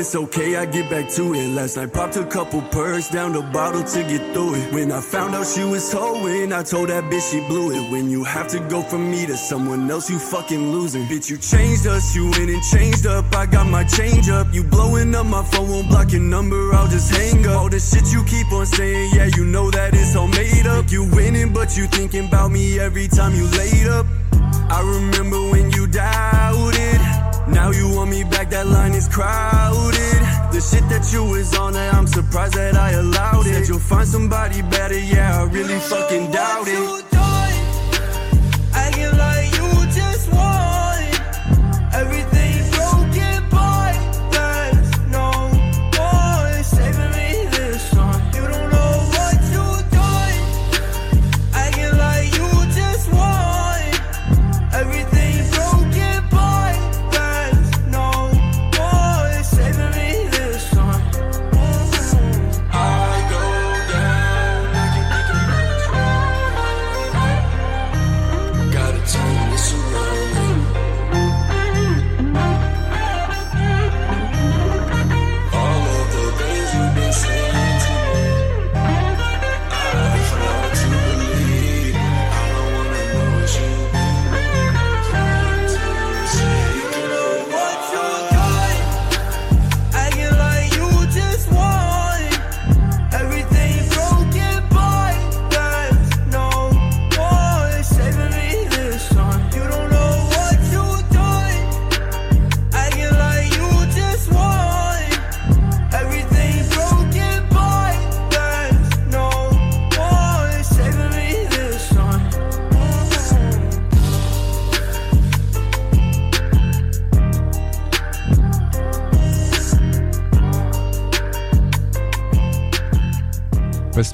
it's okay, I get back to it. Last night popped a couple perks, down the bottle to get through it. When I found out she was hoeing, I told that bitch she blew it. When you have to go from me to someone else, you fucking losing. Bitch, you changed us, you went and changed up. I got my change up. You blowing up my phone, won't block your number, I'll just hang up. All the shit you keep on saying, yeah, you know that it's all made up. You winning, but you thinking about me every time you laid up. I remember when you doubted. Now you want me back, that line is crowded. The shit that you was on, that I'm surprised that I allowed it. Said you'll find somebody better, yeah, I really fucking doubt it.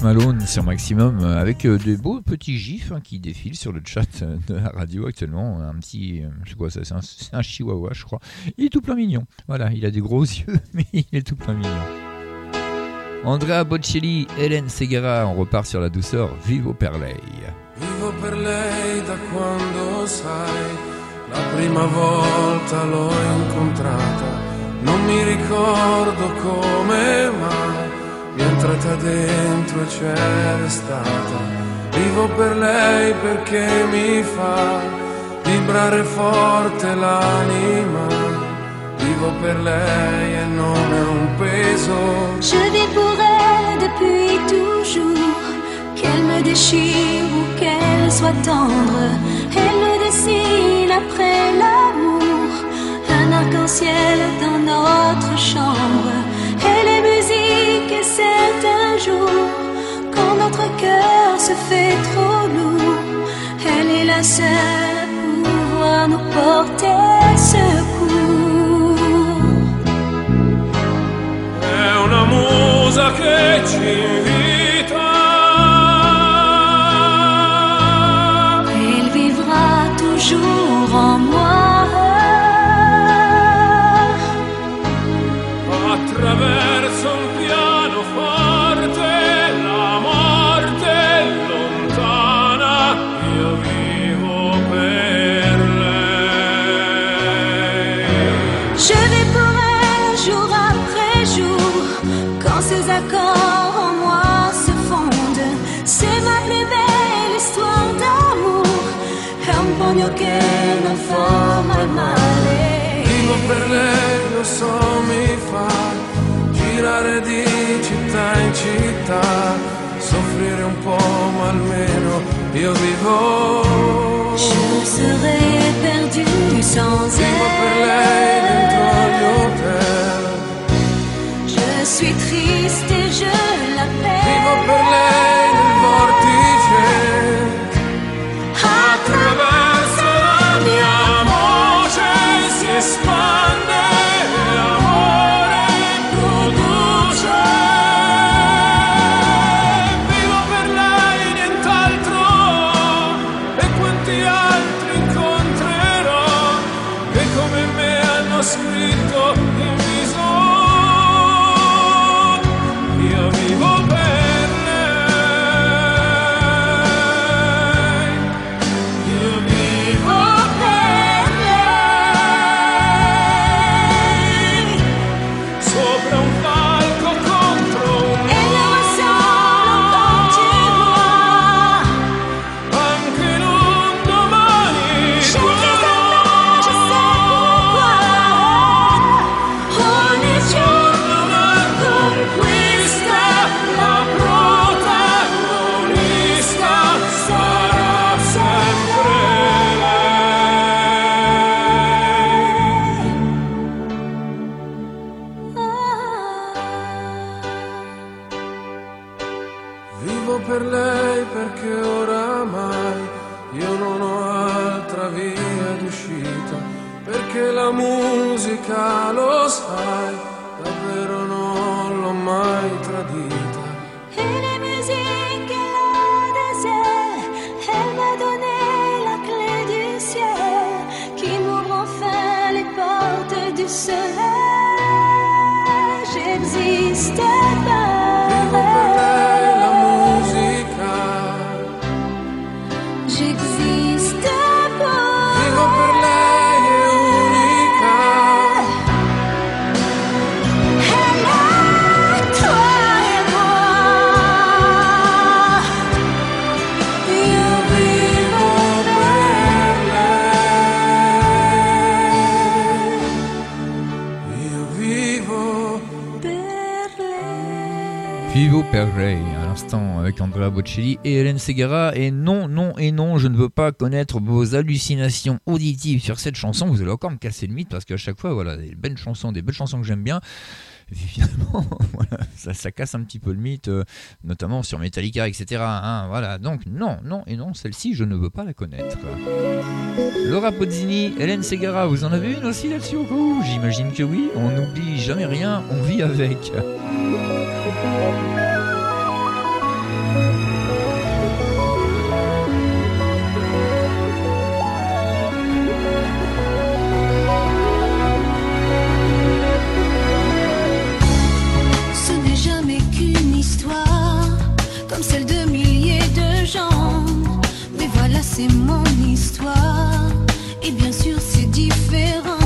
Malone sur Maximum euh, avec euh, des beaux petits gifs hein, qui défilent sur le chat euh, de la radio actuellement. Un petit, je sais quoi ça, c'est un, chihuahua je crois. Il est tout plein mignon. Voilà, il a des gros [laughs] yeux mais il est tout plein mignon. Andrea Bocelli, Hélène Segara, on repart sur la douceur. Vivo per lei. Vivo per da quando sai, la prima volta l'ho incontrata. Non mi ricordo come mi è entrata dentro e c'è restata. Vivo per lei perché mi fa vibrare forte l'anima. Vivo per lei e non un peso. Je vis pour elle depuis toujours. Qu'elle me déchire ou qu'elle soit tendre, elle me dessine après l'amour. Un arc-en-ciel dans notre chambre. Et c'est un jour quand notre cœur se fait trop lourd. Elle est la seule à nous porter. Lo so, mi fa girare di città in città, soffrire un po', ma almeno io vivo. Je serais perdu sans Vivo per lei dentro gli elle. Je suis triste et je l'appelle. Avec Andrea Bocelli et Hélène Segara. Et non, non et non, je ne veux pas connaître vos hallucinations auditives sur cette chanson. Vous allez encore me casser le mythe parce qu'à chaque fois, voilà, des belles chansons, des belles chansons que j'aime bien. Et [laughs] finalement, [laughs] ça, ça casse un petit peu le mythe, euh, notamment sur Metallica, etc. hein, voilà, donc non, non et non, celle-ci, je ne veux pas la connaître. Laura Pozzini, Hélène Segara, vous en avez une aussi là-dessus au coup J'imagine que oui, on n'oublie jamais rien, on vit avec. c'est mon histoire. Et bien sûr, c'est différent.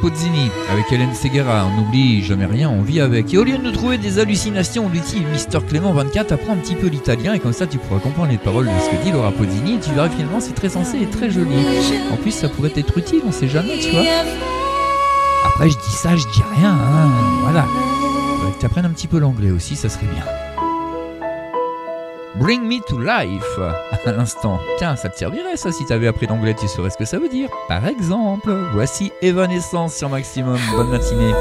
Pozzini, avec Hélène Segara, on n'oublie jamais rien, on vit avec. Et au lieu de nous trouver des hallucinations, on dit Mister Clément 24, apprends un petit peu l'italien et comme ça tu pourras comprendre les paroles de ce que dit Laura Pozzini et tu verras finalement c'est très sensé et très joli. En plus ça pourrait être utile, on sait jamais, tu vois. Après je dis ça, je dis rien, hein, voilà. Tu apprennes un petit peu l'anglais aussi, ça serait bien. Bring Me to Life [laughs] à l'instant. Tiens, ça te servirait ça si t'avais appris l'anglais, tu saurais ce que ça veut dire. Par exemple, voici Evanescence sur Maximum. Bonne matinée.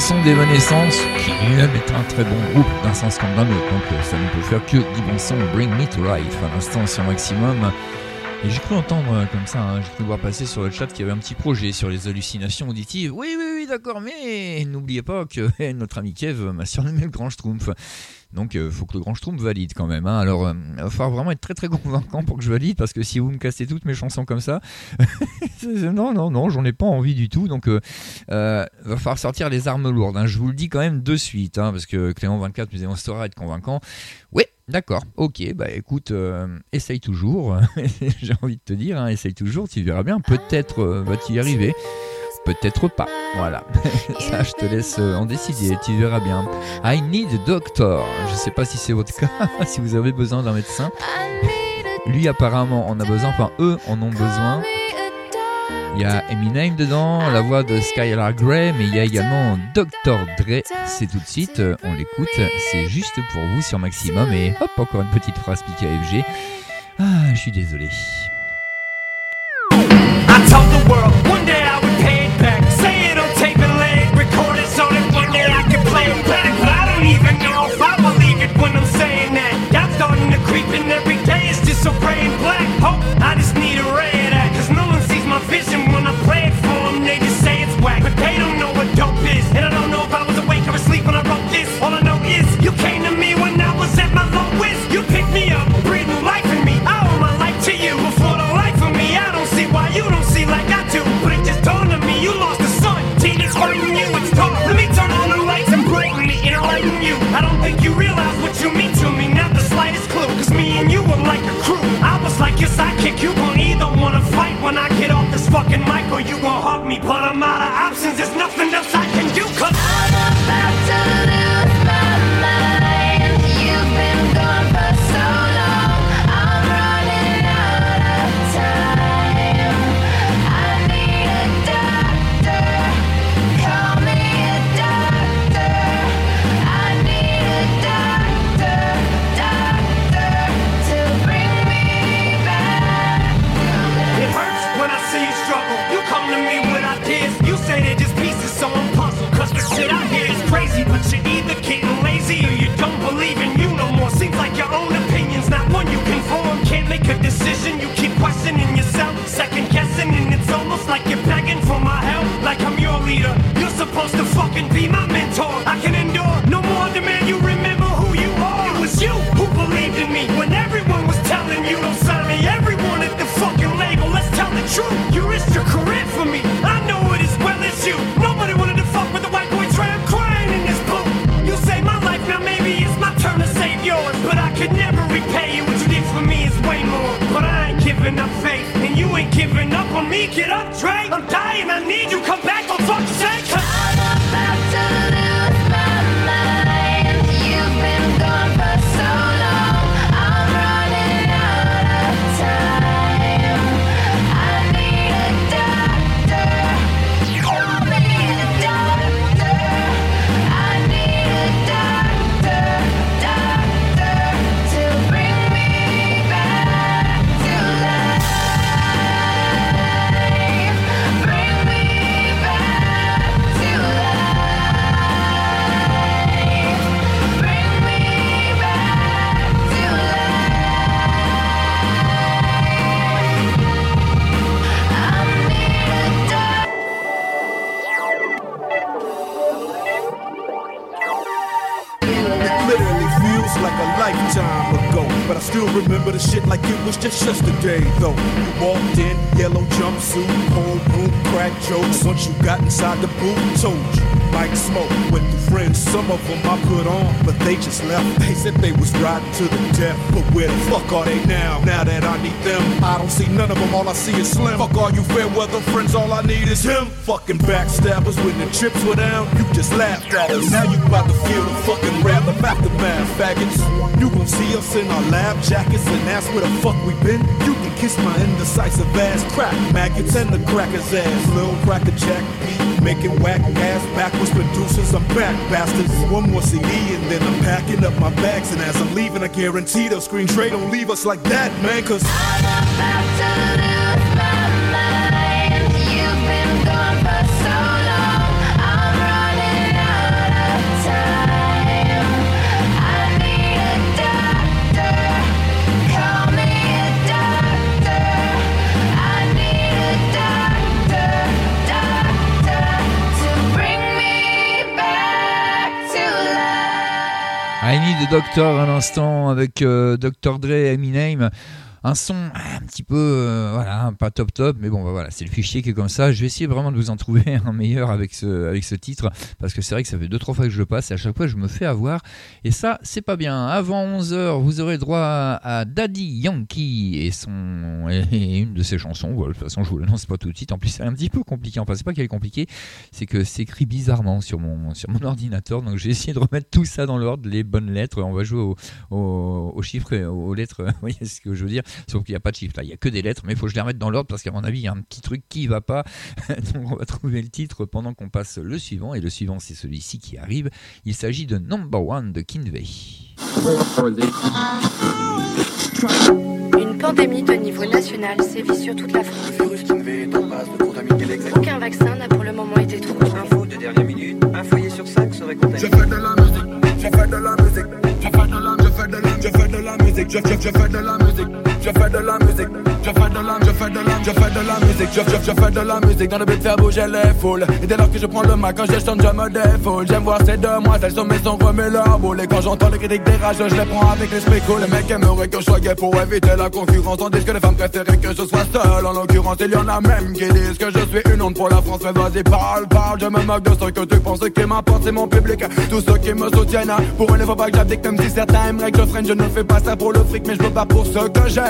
Son d'Evanescence, qui lui-même est un très bon groupe d'un sens comme d'un autre, donc euh, ça ne peut faire que du bon son Bring Me to Life à l'instant sur Maximum. Et j'ai cru entendre euh, comme ça, hein, j'ai cru voir passer sur le chat qu'il y avait un petit projet sur les hallucinations auditives. Oui, oui, oui, d'accord, mais n'oubliez pas que [laughs] notre ami Kev m'a surnommé le grand Schtroumpf. Donc il faut que le grand Schtroumpf valide quand même. hein. Alors euh, il va falloir vraiment être très très convaincant pour que je valide parce que si vous me cassez toutes mes chansons comme ça, [laughs] non non non, j'en ai pas envie du tout. Donc euh, euh, va falloir sortir les armes lourdes. hein. Je vous le dis quand même de suite hein, parce que Clément 24 me disait on saura être convaincant. Oui. D'accord, ok, bah écoute, euh, essaye toujours, [laughs] j'ai envie de te dire, hein, essaye toujours, tu verras bien, peut-être euh, vas-tu y arriver, peut-être pas, voilà, [laughs] ça je te laisse euh, en décider, tu verras bien. I need a doctor, je sais pas si c'est votre cas, [laughs] si vous avez besoin d'un médecin, lui apparemment en a besoin, enfin eux en ont besoin. Il y a Eminem dedans, la voix de Skylar Grey, mais il y a également Dr. Dre. C'est tout de suite, on l'écoute, c'est juste pour vous sur Maximum. Et hop, encore une petite phrase piquée à FG. Ah, je suis désolé. Yesterday, though. You walked in, yellow jumpsuit, room, crack jokes. Once you got inside the booth, told you, like smoke. With the friends, some of them I just left. They said they was riding to the death. But where the fuck are they now? Now that I need them, I don't see none of them, all I see is Slim. Fuck all you fair weather friends, all I need is him. Fucking backstabbers when the chips were down, you just laughed at us. Now you about to feel the fucking wrath of aftermath, faggots. You gon' see us in our lab jackets and ask where the fuck we been. You can kiss my indecisive ass, crack maggots and the cracker's ass. Lil cracker jack making whack ass backwards producers. I'm back, bastards. One more CD and then I'm packing up my bags. And as I'm leaving, I guarantee they'll screen trade. Don't leave us like that, man, cause. De Doctor à l'instant avec euh, Dr. Dre et Eminem. Un son petit peu, euh, voilà, pas top top, mais bon, bah, voilà, c'est le fichier qui est comme ça. Je vais essayer vraiment de vous en trouver [laughs] un meilleur avec ce, avec ce titre, parce que c'est vrai que ça fait deux trois fois que je le passe et à chaque fois je me fais avoir. Et ça, c'est pas bien. Avant 11h, vous aurez droit à Daddy Yankee et, son, et une de ses chansons. De toute façon, je vous l'annonce pas tout de suite. En plus, c'est un petit peu compliqué. Enfin, c'est pas qu'elle est compliquée, c'est que c'est écrit bizarrement sur mon, sur mon [laughs] ordinateur. Donc, j'ai essayé de remettre tout ça dans l'ordre, les bonnes lettres. On va jouer au- au- aux chiffres, aux lettres. [laughs] Vous voyez ce que je veux dire? Sauf qu'il n'y a pas de chiffres il n'y a que des lettres, mais il faut que je les remette dans l'ordre parce qu'à mon avis, il y a un petit truc qui va pas. [laughs] Donc on va trouver le titre pendant qu'on passe le suivant. Et le suivant, c'est celui-ci qui arrive. Il s'agit de Number One de Kinvey. Une pandémie de niveau national sévit sur toute la France. Aucun vaccin n'a pour le moment été trouvé. Info de dernière minute, un foyer sur cinq serait contaminé. Je fais de la musique, je fais de la musique, je fais de la, je fais de la, je fais de la musique, je, je, je fais de la musique, je fais de la musique, je fais de la, je fais de la, je fais de la musique, je, je, je fais de la musique dans le but de faire bouger les foules. Et dès lors que je prends le mic, quand je chante, je me défoule. J'aime voir ces demoiselles mes sons remuer leur boule. Et quand j'entends les critiques des rageux, je les prends avec l'esprit cool. Les mecs aimeraient que je sois gay pour éviter la concurrence. Tandis que les femmes préféraient que je sois seul. En l'occurrence, il y en a même qui disent que je suis une honte pour la France. Mais vas-y, parle, parle, je me moque de ce que tu penses. Ce qui m'importe, c'est mon public. Tous ceux qui me soutiennent, pour eux, il ne faut pas que j'abdique. Même si certains aimeraient que je freine, je ne fais pas ça pour le fric. Mais je veux pas pour ceux que j'aime,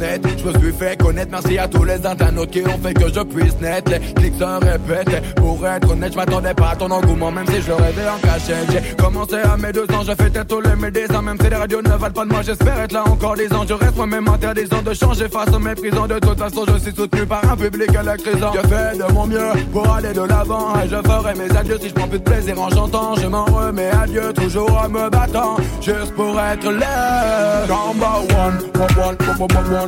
je me suis fait connaître. Merci à tous les internautes qui ont fait que je puisse naître. Les clics se répètent. Pour être honnête, je m'attendais pas à ton engouement Même si je rêvais en cachette. J'ai commencé à mes deux ans, je fais tête tous les médecins Même si les radios ne valent pas de moi, j'espère être là encore dix ans. Je reste moi-même interdisant de changer face aux méprisants. De toute façon, je suis soutenu par un public électrisant. Je fais de mon mieux pour aller de l'avant Et je ferai mes adieux. Si je prends plus de plaisir en chantant Je m'en remets à Dieu, toujours en me battant Juste pour être one One, one, one, one, one,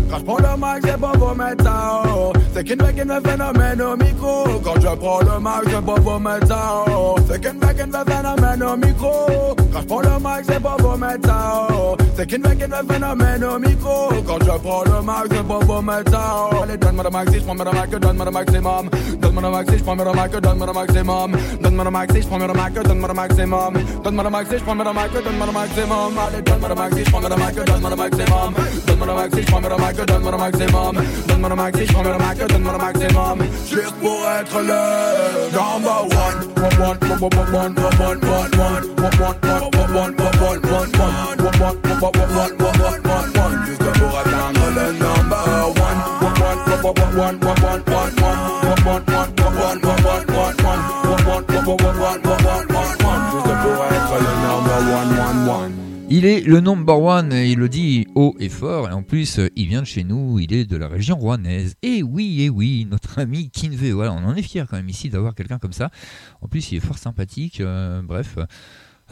Quand je prends le mic, c'est vous mettre ça haut. Second back and the phénomène au micro. Quand je prends le mic, c'est vous mettre ça haut. Second back and the phénomène au micro. Quand je prends le mic, c'est vous mettre ça haut. Second back and the phénomène au micro. Quand je prends le mic, c'est vous mettre ça haut. Allez, donne-moi le maxi, je prends le mic, donne-moi le maximum. Donne-moi le maxi, je prends le mic, donne-moi le maximum. Donne-moi le maxi, je prends le mic, donne-moi le maximum. Donne-moi le maxi, je prends le mic, donne-moi maximum. Allez, donne-moi le maxi, je prends le mic, donne-moi le maximum. Donne-moi le maxi, je prends mic, que donne-moi le maximum Donne-moi le maxi, je prends le donne-moi le maximum Juste pour être le number one One, one, one, one, one, one, one, one One, one, one, one, one, one, one One, one, one, one, one, one, one Il est le number one, il le dit haut et fort, et en plus, il vient de chez nous, il est de la région rouennaise. Et oui, et oui, notre ami Kinvey, voilà, on en est fiers quand même ici d'avoir quelqu'un comme ça. En plus, il est fort sympathique, euh, bref.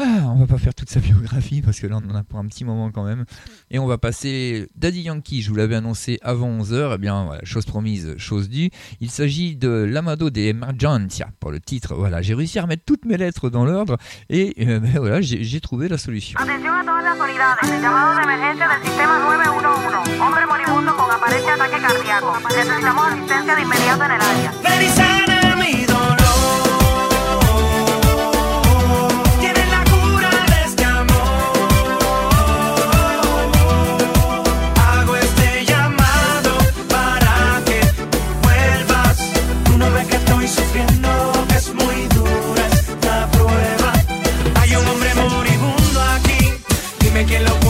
Ah, on va pas faire toute sa biographie parce que là on en a pour un petit moment quand même. Et on va passer Daddy Yankee, je vous l'avais annoncé avant 11h, et bien voilà, chose promise, chose due. Il s'agit de l'Amado de Emergencia pour le titre. Voilà, j'ai réussi à remettre toutes mes lettres dans l'ordre et euh, ben voilà, j'ai j'ai trouvé la solution. Atención a todas las unidades. El llamado de emergencia del sistema 911. Hombre moribundo con aparente ataque cardíaco. Necesitamos asistencia de inmediato en el área. Viendo que es muy dura esta prueba. Hay un hombre moribundo aquí. Dime quién lo puede.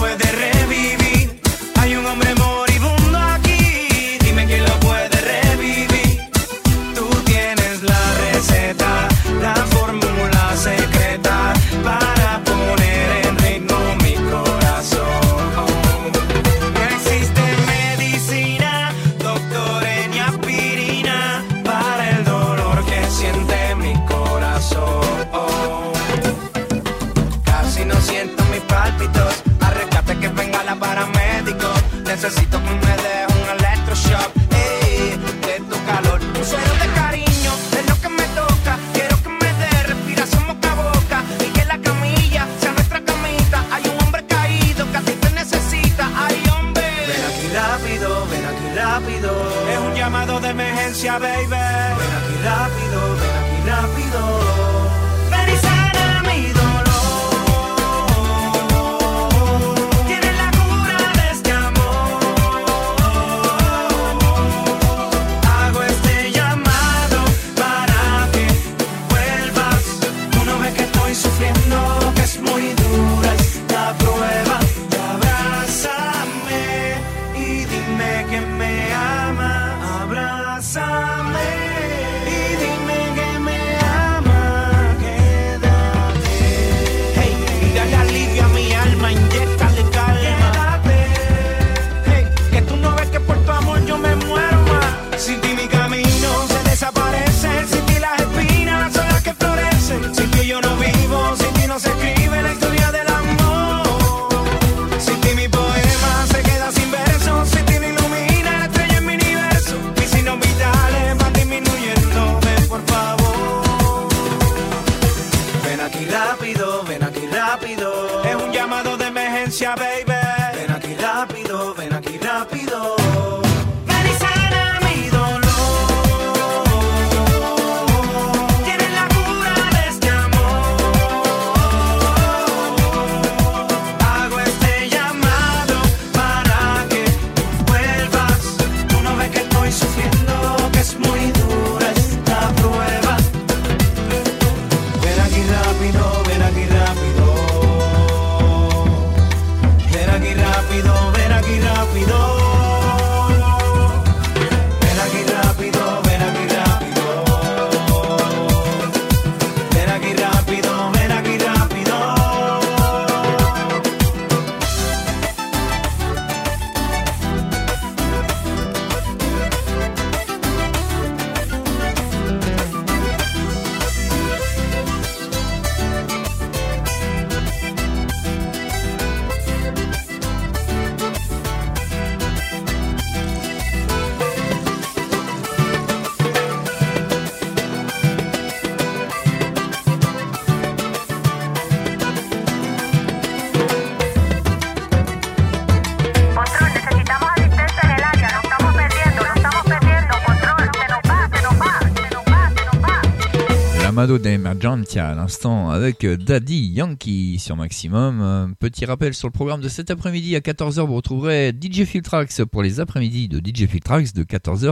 Va. L'Amado d'Emergentia à l'instant avec Daddy Yankee sur Maximum. Petit rappel sur le programme de cet après-midi à 14h, vous retrouverez DJ Filtrax pour les après-midi de DJ Filtrax de 14h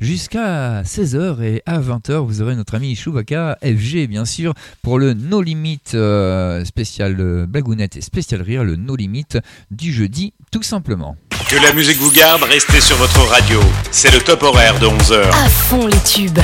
jusqu'à 16h et à 20h vous aurez notre ami Chewbacca FG bien sûr pour le No Limit euh, spécial euh, blagounette et spécial rire, le No Limit du jeudi tout simplement. Que la musique vous garde, restez sur votre radio. C'est le top horaire de 11h. À fond les tubes.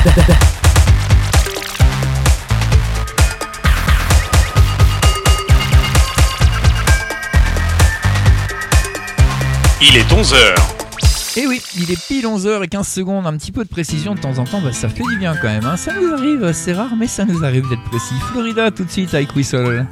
11h. Et oui, il est pile 11h et 15 secondes, un petit peu de précision de temps en temps, bah, ça fait du bien quand même. hein. Ça nous arrive, c'est rare, mais ça nous arrive d'être précis. Florida tout de suite avec Whistle.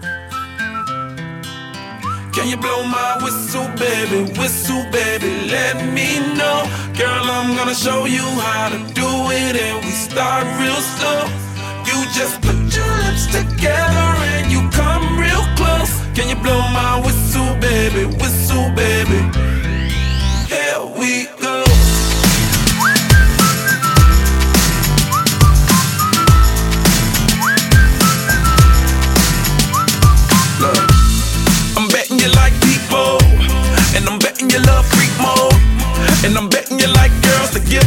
Can you blow my whistle, baby? Whistle, baby, let me know. Girl, I'm gonna show you how to do it, and we start real slow. You just put your lips together and you come real close. Can you blow my whistle, baby? Whistle, baby.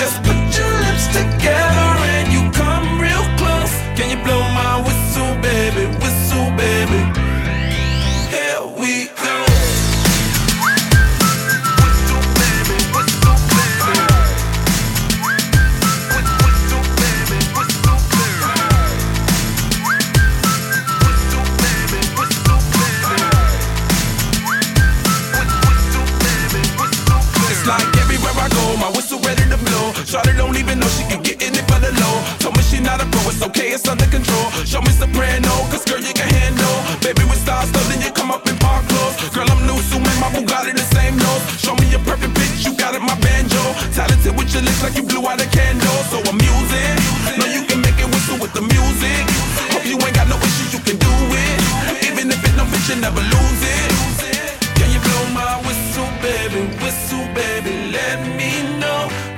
Just put your lips together and you come real close. Can you blow my whistle, baby? Whistle, baby. She can get in it for the low. Told me she not a pro, it's okay, it's under control. Show me soprano, cause girl, you can handle. Baby, with stars, so then you come up in park clothes. Girl, I'm new, so man, my Bugatti the same nose. Show me a perfect bitch, you got it, my banjo. Talented with your lips like you blew out a candle. So I'm using, know you can make it whistle with the music. Hope you ain't got no issues, you can do it. Even if it don't fit, you never lose it. Can you blow my whistle, baby? Whistle, baby, let me know.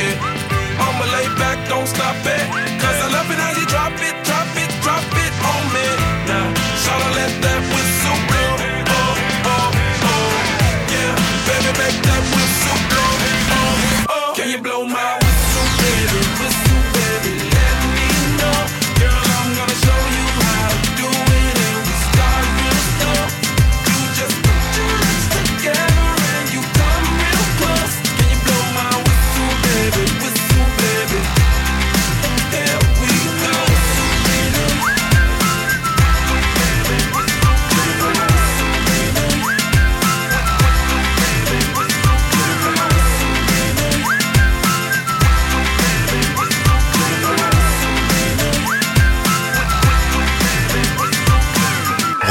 It. I'ma lay back, don't stop it.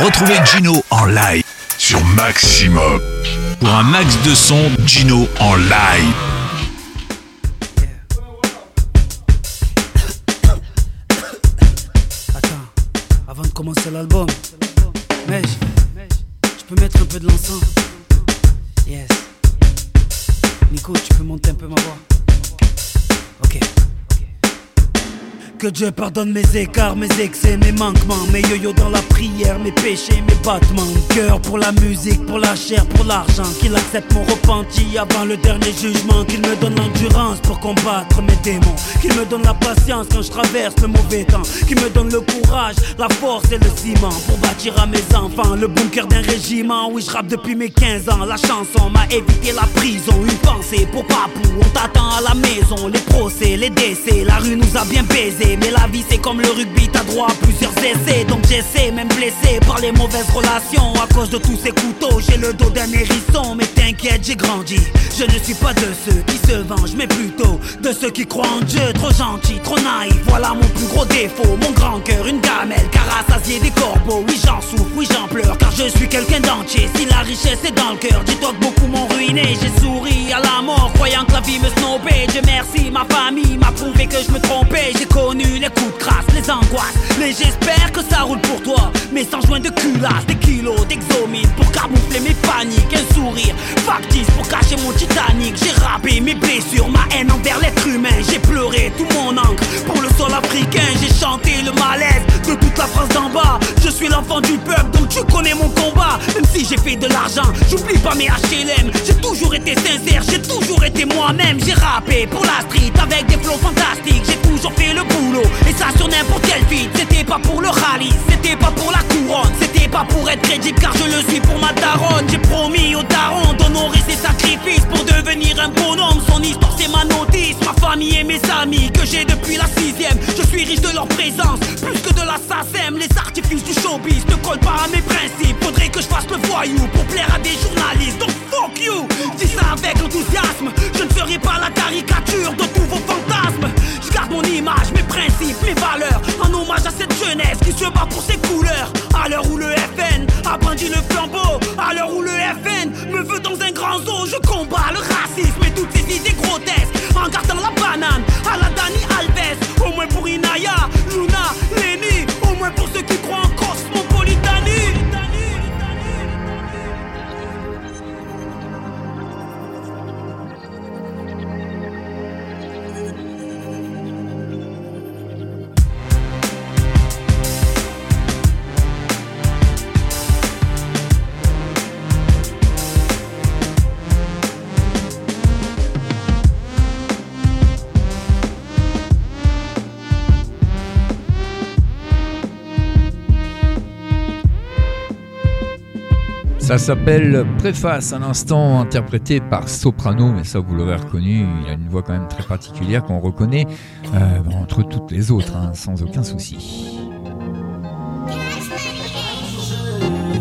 Retrouvez Gino en live sur Maximum. Pour un max de son, Gino en live. Avant de commencer l'album, Mej, je peux mettre un peu de l'encens? Yes. Nico, tu peux monter un peu ma voix? Ok. Que Dieu pardonne mes écarts, mes excès, mes manquements, mes yo-yo dans la prière, mes péchés, mes battements. Cœur pour la musique, pour la chair, pour l'argent. Qu'il accepte mon repenti avant le dernier jugement. Qu'il me donne l'endurance pour combattre mes démons. Qu'il me donne la patience quand je traverse le mauvais temps. Qu'il me donne le courage, la force et le ciment pour bâtir à mes enfants le bunker d'un régiment. Oui, je rappe depuis mes 15 ans. La chanson m'a évité la prison. Une pensée pour Papou, on t'attend à la maison. Les procès, les décès, la rue nous a bien Mais la vie c'est comme le rugby, t'as droit à plusieurs essais. Donc j'essaie, même blessé par les mauvaises relations. À cause de tous ces couteaux, j'ai le dos d'un hérisson. Mais t'inquiète, j'ai grandi. Je ne suis pas de ceux qui se vengent, mais plutôt de ceux qui croient en Dieu. Trop gentil, trop naïf, voilà mon plus gros défaut. Mon grand cœur, une gamelle, car rassasié des corbeaux. Oui, j'en souffre, oui, j'en pleure, car je suis quelqu'un d'entier. Si la richesse est dans le cœur, dis-toi que beaucoup m'ont ruiné. J'ai souri à la mort, croyant que la vie me snobait. Dieu merci, ma famille m'a prouvé que je me trompais. J'ai connu les coups de crasse, les angoisses. Mais j'espère que ça roule pour toi. Mais sans joint de culasse, des kilos d'exomine pour camoufler mes paniques. Un sourire factice pour cacher mon Titanic. J'ai rappé mes blessures, ma haine envers l'être humain. J'ai pleuré tout mon encre pour le sol africain. J'ai chanté le malaise de toute la France d'en bas. Je suis l'enfant du peuple, donc tu connais mon combat. Même si j'ai fait de l'argent, j'oublie pas mes HLM. J'ai toujours été sincère, j'ai toujours été moi-même. J'ai rappé pour la street avec des flots fantastiques. J'ai toujours fait le et ça sur n'importe quel feed. C'était pas pour le rallye, c'était pas pour la couronne, c'était pas pour être crédible car je le suis pour ma daronne. J'ai promis au daron d'honorer ses sacrifices pour devenir un bonhomme. Son histoire c'est ma notice, ma famille et mes amis que j'ai depuis la sixième. Je suis riche de leur présence, plus que de la SACEM. Les artifices du showbiz ne collent pas à mes principes. Faudrait que je fasse le voyou pour plaire à des journalistes. Donc fuck you, dis ça avec enthousiasme. Je ne serai pas la caricature de tous vos fantasmes. Je garde mon image, mes principes, mes valeurs. En hommage à cette jeunesse qui se bat pour ses couleurs. À l'heure où le FN a brandi le flambeau. À l'heure où le FN me veut dans un grand zoo. Je combats le racisme et toutes ces idées grotesques. En gardant la banane à la Dani Alves. Au moins pour Inaya, Luna, Lenny. Au moins pour ceux Ça s'appelle Préface, un instant interprété par Soprano, mais ça vous l'aurez reconnu, il a une voix quand même très particulière qu'on reconnaît euh, entre toutes les autres, hein, sans aucun souci.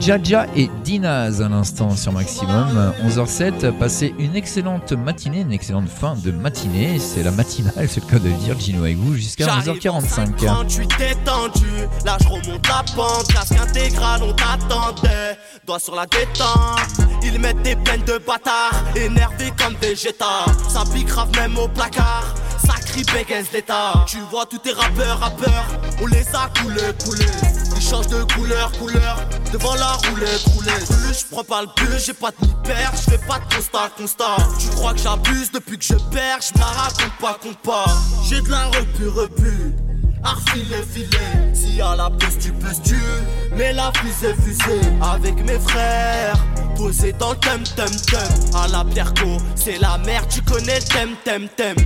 Jaja et Dinaz à l'instant sur Maximum. 11h07, passez une excellente matinée, une excellente fin de matinée. C'est la matinale, c'est le cas de dire, Gino avec vous, jusqu'à 11h45. Quand tu détendu, là je remonte la pente, casque intégral, on t'attendait. Doigt sur la détente, ils mettent des peines de bâtard, énervés comme Vegeta. Ça pique grave même au placard. Sacré bégaise d'état Tu vois tous tes rappeurs, rappeurs On les a coulés, coulés Ils changent de couleur, couleur. Devant la roulette, roulette. Plus je prends pas le bus, j'ai pas de ni père Je fais pas de constat, constat. Tu crois que j'abuse depuis que je perds? Je raconte pas, compte J'ai de la repu, repu Arfilet, filet Si à la piste tu peux tu Mais la fusée, fusée Avec mes frères. Posé dans le thème, thème, thème. À la pierre c'est la merde Tu connais le thème, thème, thème.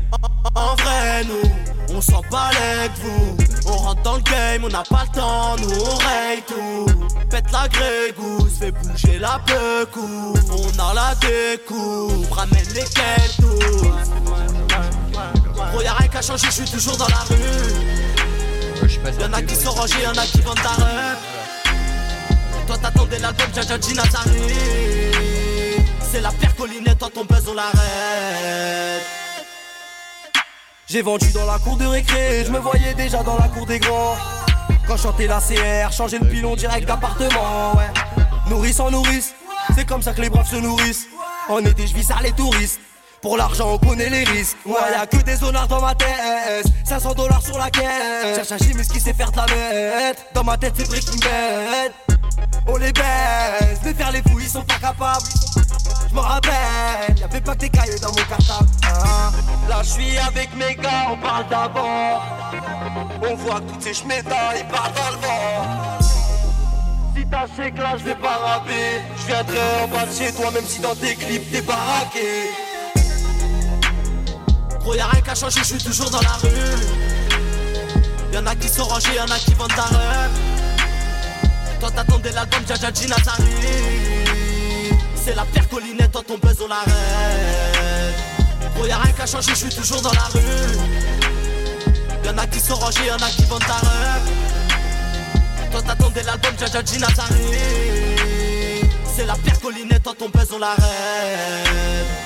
En vrai nous on s'en balèque vous On rentre dans le game, on n'a pas le temps Nous on raye tout. Pète la grégousse, fait bouger la pecou On a la découpe, ramène les quêtes tous y'a rien qu'à changer, je suis toujours dans la rue Y'en a qui sont rangés, y'en a qui vendent ta rep Toi t'attendais l'album Jaja G Nazari C'est la percolinette, toi ton buzz on l'arrête. J'ai vendu dans la cour de récré, je me voyais déjà dans la cour des grands. Quand chantais la CR, changer le pilon direct d'appartement ouais. Nourrice en nourrice, c'est comme ça que les braves se nourrissent. En été je vis ça les touristes pour l'argent, on connaît les risques. Ouais, y'a que des honneurs dans ma tête. 500 dollars sur la caisse. Cherche un chimiste qui sait faire de la mette. Dans ma tête, c'est Breaking Bad. On les baisse, mais faire les fous, ils sont pas capables. Je me rappelle, y'avait pas que des cahiers dans mon cartable. Ah, là, je suis avec mes gars, on parle d'abord. On voit que toutes ces chmétas, ils partent dans le vent. Si t'as ces là, je vais pas rapper. Je viendrai en bas de chez toi, même si dans tes clips t'es baraqué. Gros y'a rien qu'à changer, je suis toujours dans la rue. Y'en a qui sont rangés, y'en a qui vendent ta rep Toi t'attendais l'album G Nazari. C'est la percolinette, toi ton buzz on l'arrête. Gros y'a rien qu'à changer, je suis toujours dans la rue. Y'en a qui sont rangés, y'en a qui vendent ta rep Toi t'attendais l'album G Nazari. C'est la percolinette, toi ton buzz on l'arrête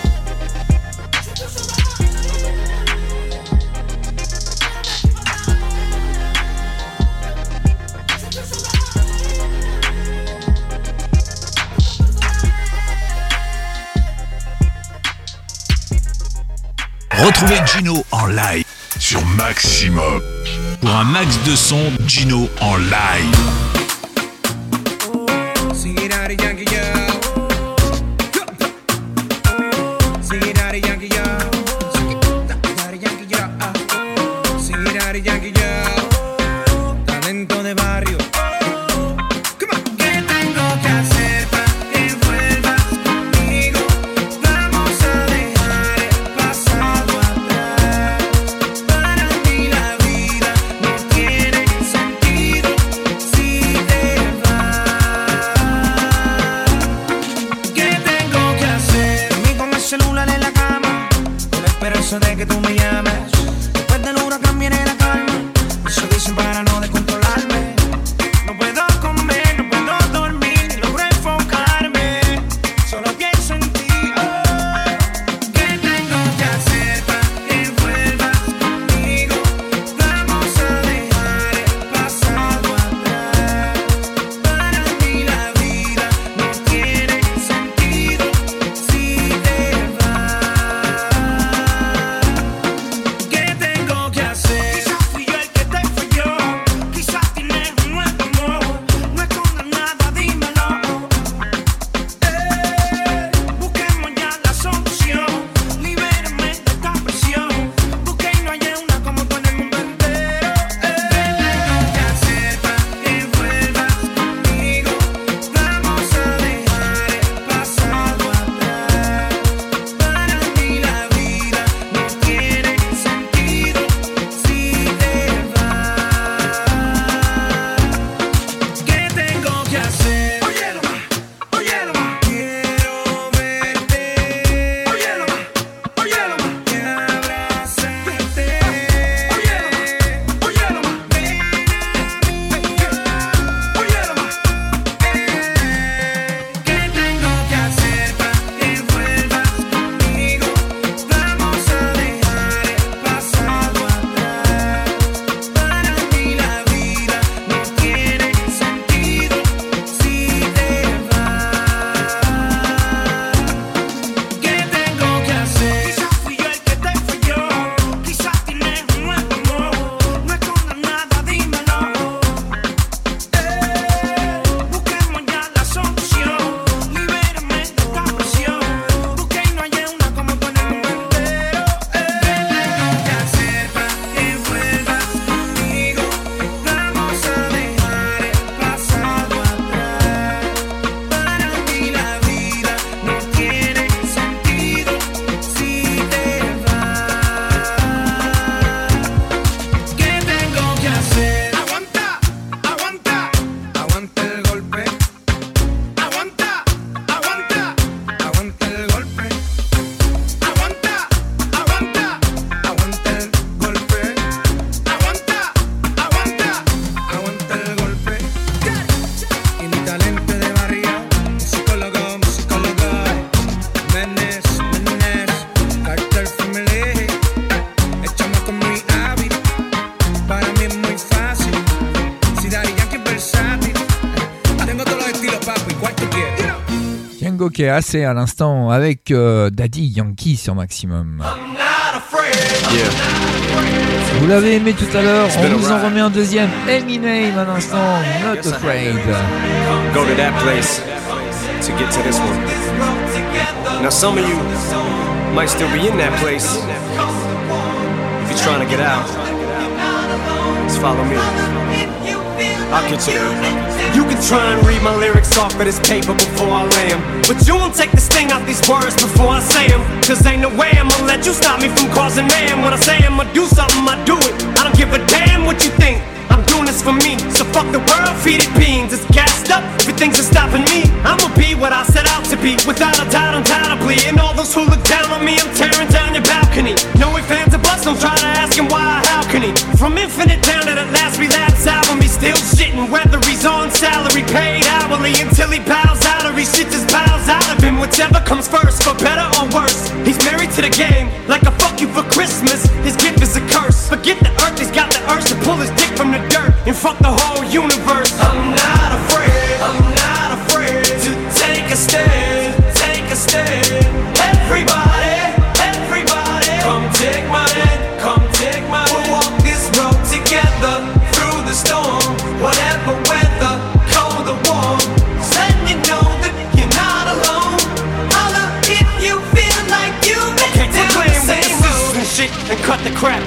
Retrouvez Gino en live sur Maximum. Pour un max de son, Gino en live. Ok, assez à l'instant avec euh, Daddy Yankee sur Maximum. Vous l'avez aimé tout à l'heure, on vous en remet un deuxième. Eminem à l'instant, Not Afraid. Go to that place to get to this one. Now some of you might still be in that place. If you're trying to get out, just follow me. Get you. You can try and read my lyrics off of this paper before I lay 'em, But you won't take the sting out these words before I say 'em. Cause ain't no way I'ma let you stop me from causing mayhem. When I say I'ma do something, I do it. I don't give a damn what you think. This for me. So fuck the world, feed it beans. It's gassed up. Everything's stopping me. I'ma be what I set out to be. Without a doubt, undoubtedly. And all those who look down on me, I'm tearing down your balcony. No fans of bust, don't try to ask him why, how can he? From infinite down to the last relapse album, he's still shitting. Whether he's on salary, paid hourly, until he bows out he shits his bowels out of him. Whichever comes first, for better or worse. He's married to the game, like a fuck you for Christmas. His gift is a curse. Forget the earth, he's got the urge to pull his dick from the dirt and fuck the whole universe. I'm not afraid, I'm not afraid to take a stand,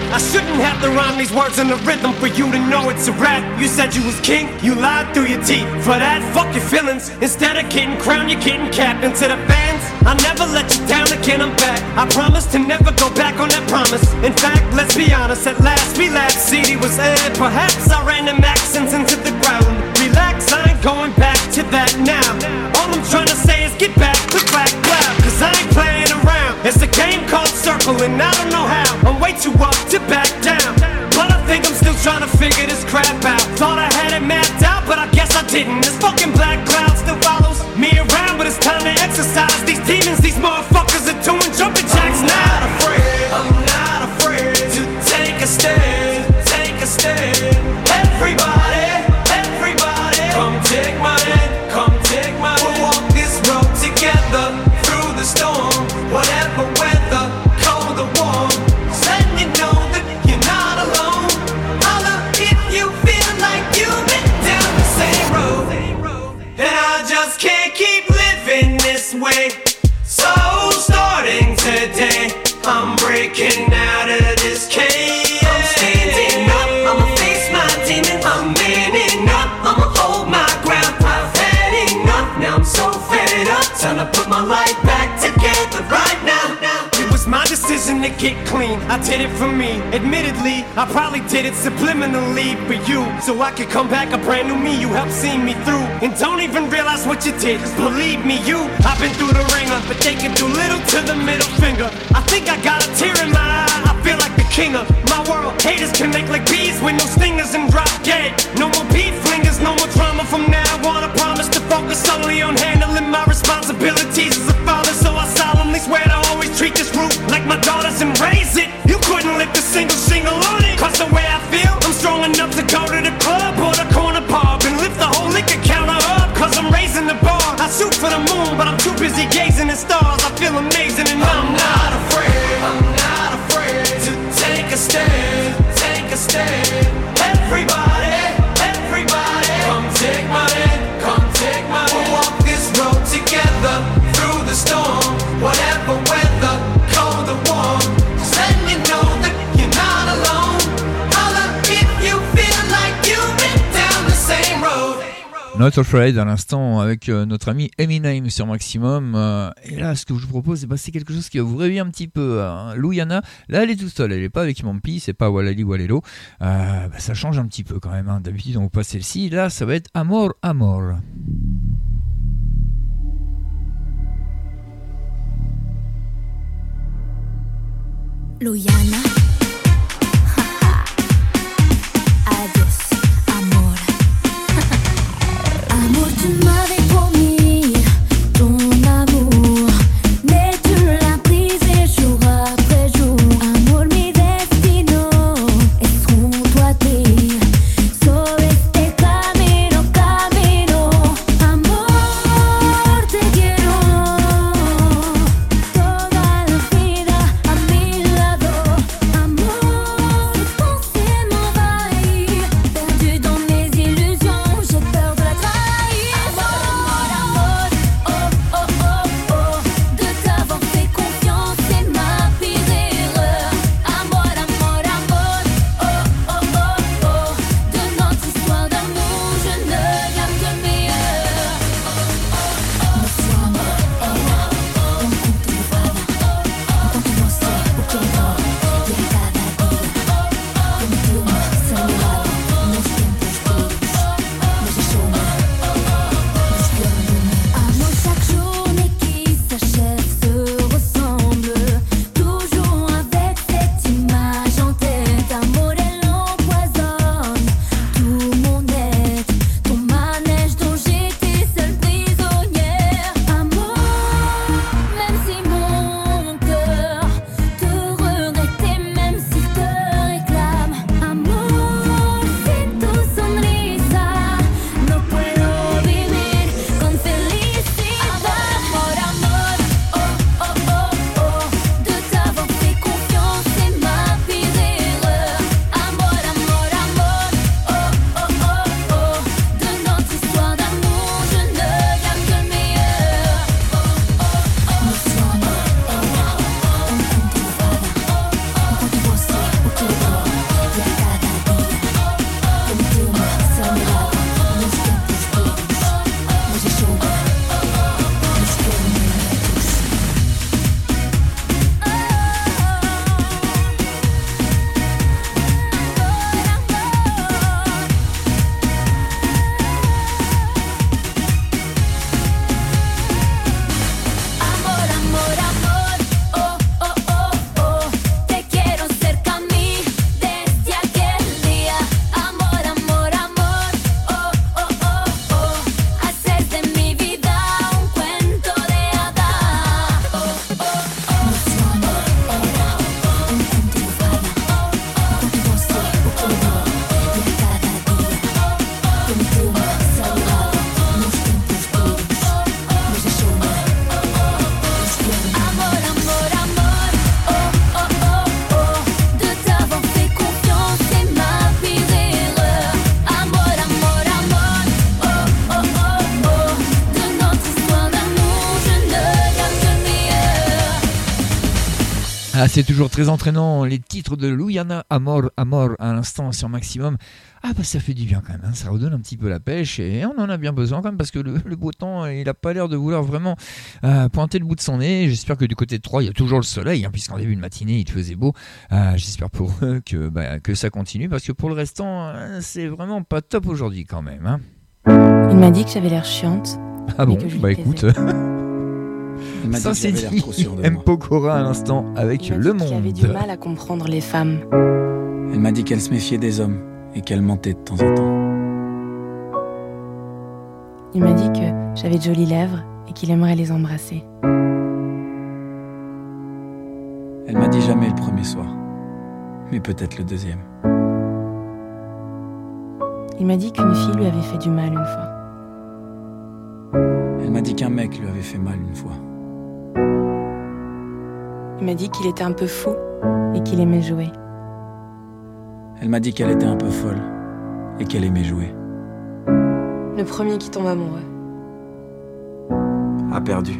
I shouldn't have to rhyme these words in the rhythm for you to know it's a rap. You said you was king, you lied through your teeth. For that, fuck your feelings. Instead of getting crowned, you're getting capped. To the fans, I never let you down again, I'm back. I promise to never go back on that promise. In fact, let's be honest, at last we laughed. CD was aired. Perhaps I ran them accents into the ground. Relax, I ain't going back to that now. All I'm trying to say is get back, click back, clap. Cause I ain't playing around. It's a game called Circle, and I don't know how. I'm way too up to back down. But I think I'm still trying to figure this crap out. Thought I had it mapped out, but I guess I didn't. This fucking black cloud still follows me around, but it's time to exercise these demons. These motherfuckers Time to put my life back together right now. It was my decision to get clean. I did it for me. Admittedly, I probably did it subliminally for you. So I could come back a brand new me. You helped see me through. And don't even realize what you did. Cause believe me, you, I've been through the ringer. But they can do little to the middle finger. I think I got a tear in my eye. I feel like the king of my world. Haters connect like bees with no stingers and drop dead. No more beef flingers, no more drama from now on. I promise focus solely on handling my responsibilities as a father. So I solemnly swear to always treat this root like my daughters and raise it. You couldn't lift a single shingle on it. Cause the way I feel, I'm strong enough to go to the club or the corner pub and lift the whole liquor counter up. Cause I'm raising the bar. I shoot for the moon, but I'm too busy gazing at stars. I feel amazing and I'm not afraid. I'm not afraid to take a stand, take a stand. Not Afraid à l'instant avec euh, notre ami Eminem sur Maximum. Euh, et là, ce que je vous propose, eh ben, c'est quelque chose qui va vous réveiller un petit peu. Hein. Louiana, là, elle est toute seule, elle n'est pas avec Mampi, c'est pas Walali Walelo. Euh, bah, ça change un petit peu quand même. hein. D'habitude, on passe celle-ci. Là, ça va être Amor, Amor. Luyana. amor, tu madre. Ah, c'est toujours très entraînant. Les titres de Louiana Amor, Amor à l'instant sur Maximum. Ah, bah ça fait du bien quand même. hein. Ça redonne un petit peu la pêche et on en a bien besoin quand même parce que le, le beau temps, il a pas l'air de vouloir vraiment euh, pointer le bout de son nez. J'espère que du côté de Troyes, il y a toujours le soleil, hein, puisqu'en début de matinée, il faisait beau. Euh, J'espère pour eux que, bah, que ça continue parce que pour le restant, euh, c'est vraiment pas top aujourd'hui quand même. hein. Il m'a dit que j'avais l'air chiante. Ah bon, bah écoute. [laughs] m'a dit Ça que c'est j'avais l'air dit. trop sûr de [laughs] M. Pokora à l'instant avec Le dit qu'il avait Monde. du mal à comprendre les femmes. Elle m'a dit qu'elle se méfiait des hommes et qu'elle mentait de temps en temps. Il m'a dit que j'avais de jolies lèvres et qu'il aimerait les embrasser. Elle m'a dit jamais le premier soir, mais peut-être le deuxième. Il m'a dit qu'une fille lui avait fait du mal une fois. Elle m'a dit qu'un mec lui avait fait mal une fois. Il m'a dit qu'il était un peu fou et qu'il aimait jouer. Elle m'a dit qu'elle était un peu folle et qu'elle aimait jouer. Le premier qui tombe amoureux. A perdu.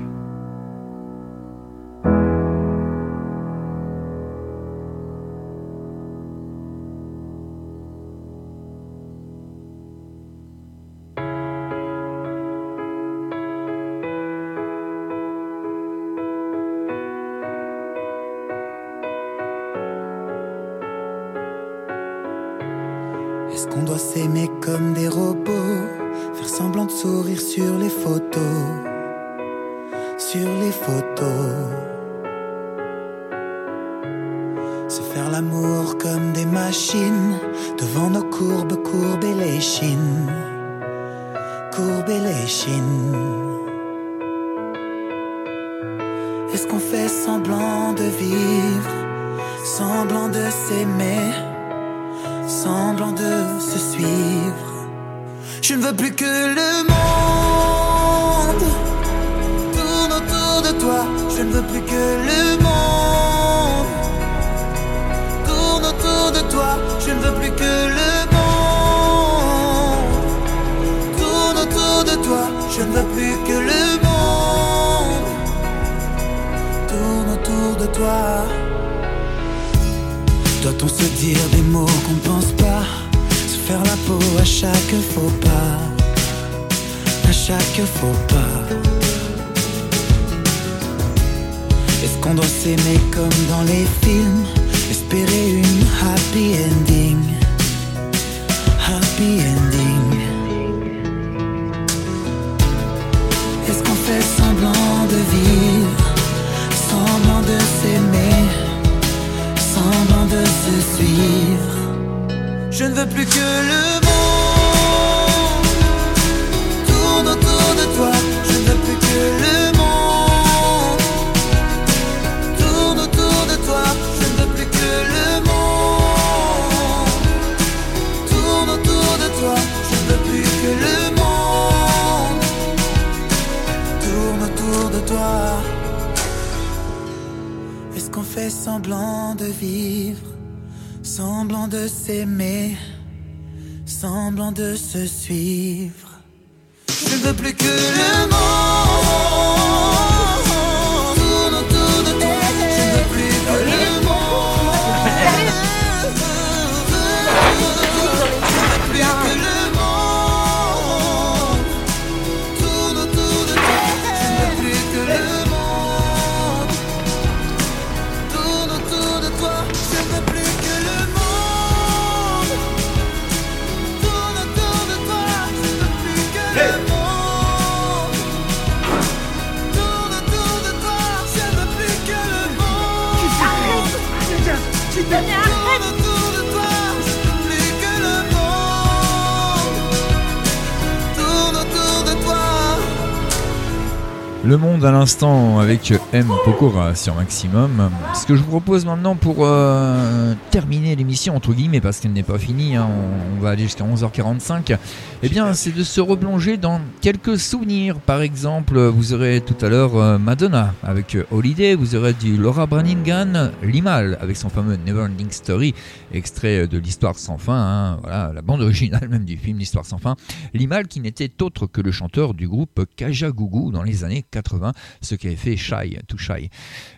L'instant avec M. Pokora sur Maximum. Ce que je vous propose maintenant pour euh, terminer l'émission, entre guillemets, parce qu'elle n'est pas finie, hein, on, on va aller jusqu'à 11h45, eh bien, c'est de se replonger dans quelques souvenirs. Par exemple, vous aurez tout à l'heure euh, Madonna avec euh, Holiday, vous aurez du Laura Branigan, Limal avec son fameux Neverending Story, extrait de l'Histoire sans fin, hein, voilà, la bande originale même du film L'Histoire sans fin. Limal qui n'était autre que le chanteur du groupe Kaja Gougou dans les années 80. 80, ce qu'avait fait Shy, Too Shy.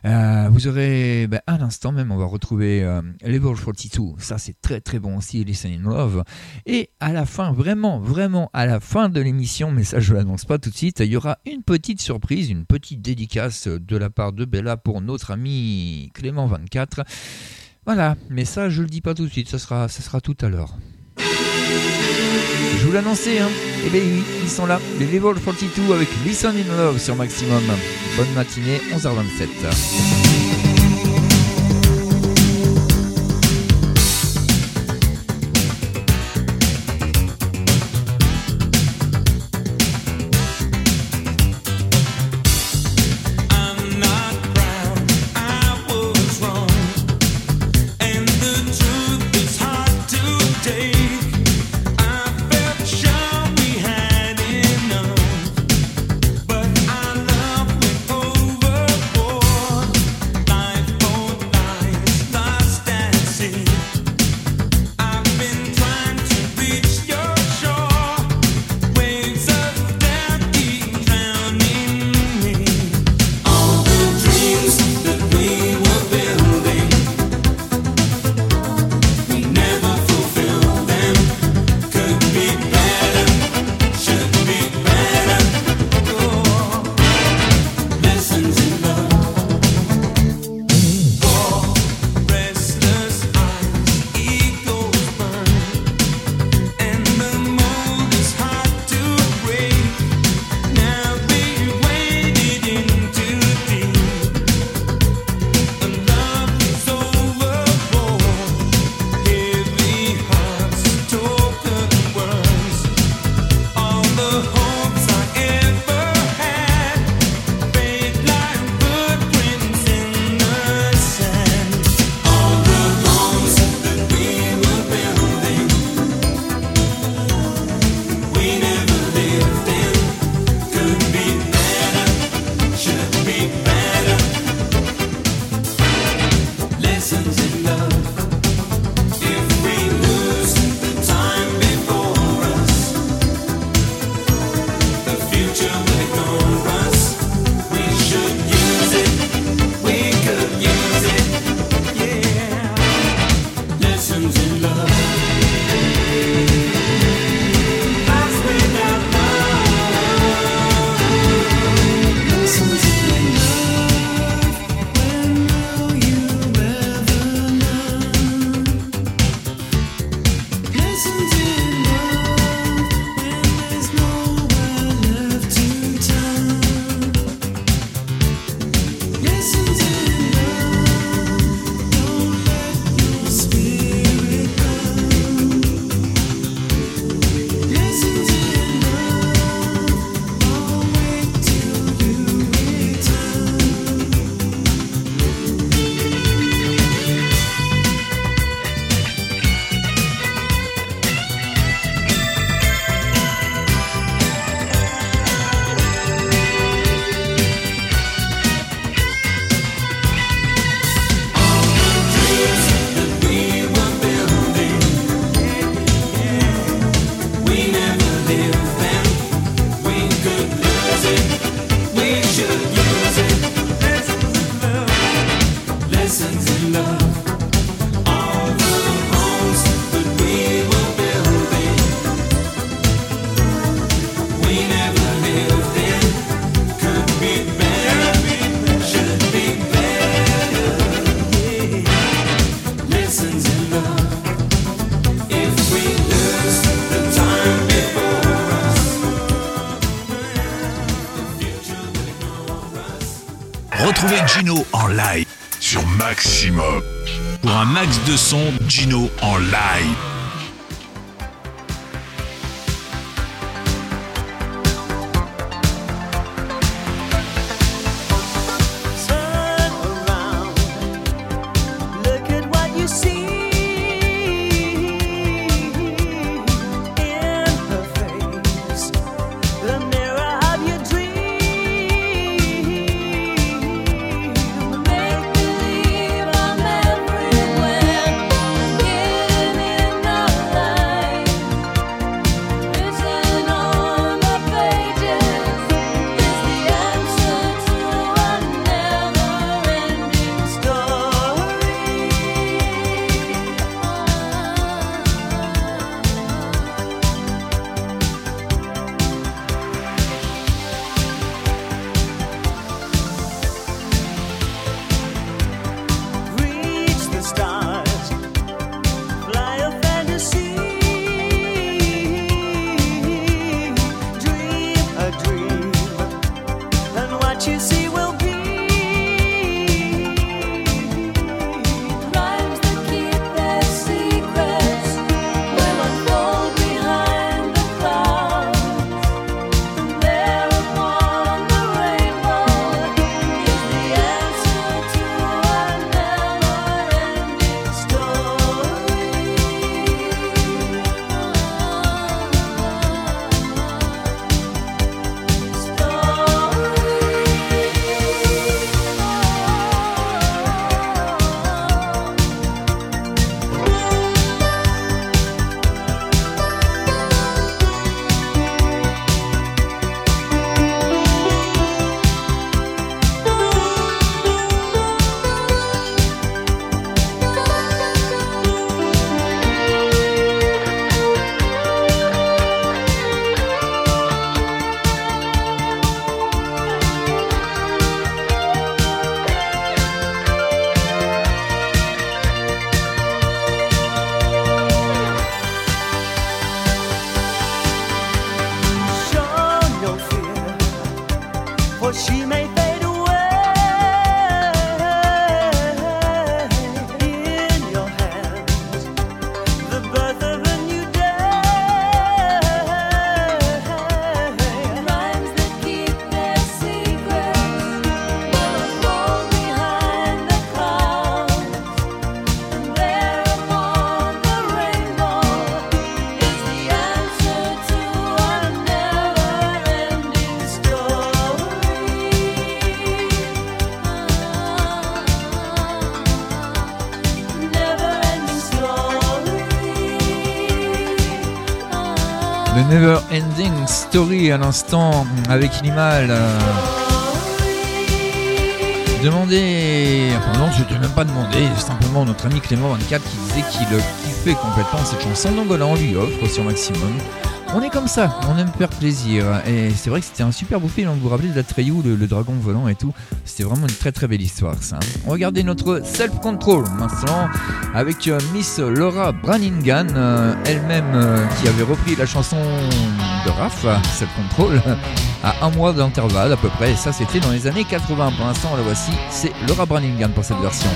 Euh, vous aurez, ben, à l'instant même, on va retrouver euh, Level 42, ça c'est très très bon aussi, Listen in Love. Et à la fin, vraiment, vraiment, à la fin de l'émission, mais ça je l'annonce pas tout de suite, il y aura une petite surprise, une petite dédicace de la part de Bella pour notre ami Clément24. Voilà, mais ça je le dis pas tout de suite, ça sera, ça sera tout à l'heure. Je vous l'annonçais, hein Eh bien ils sont là, les Level 42 avec Listen in Love sur Maximum. Bonne matinée, 11h27. Gino en live sur Maximum. Pour un max de son, Gino en live. À l'instant avec Inimal. Demandez, enfin non, je ne même pas demandé, simplement notre ami Clément24 qui disait qu'il kiffait complètement cette chanson, donc voilà, on lui offre sur Maximum. On est comme ça, on aime faire plaisir. Et c'est vrai que c'était un super beau film, vous vous rappelez de la Treyu, le, dragon volant et tout. C'était vraiment une très très belle histoire ça. On regardait notre self-control maintenant avec euh, Miss Laura Branningham, euh, elle-même euh, qui avait repris la chanson de Raph, Self-Control, à un mois d'intervalle à peu près. Et ça c'était dans les années 80. Pour l'instant, la voici, c'est Laura Branningham pour cette version.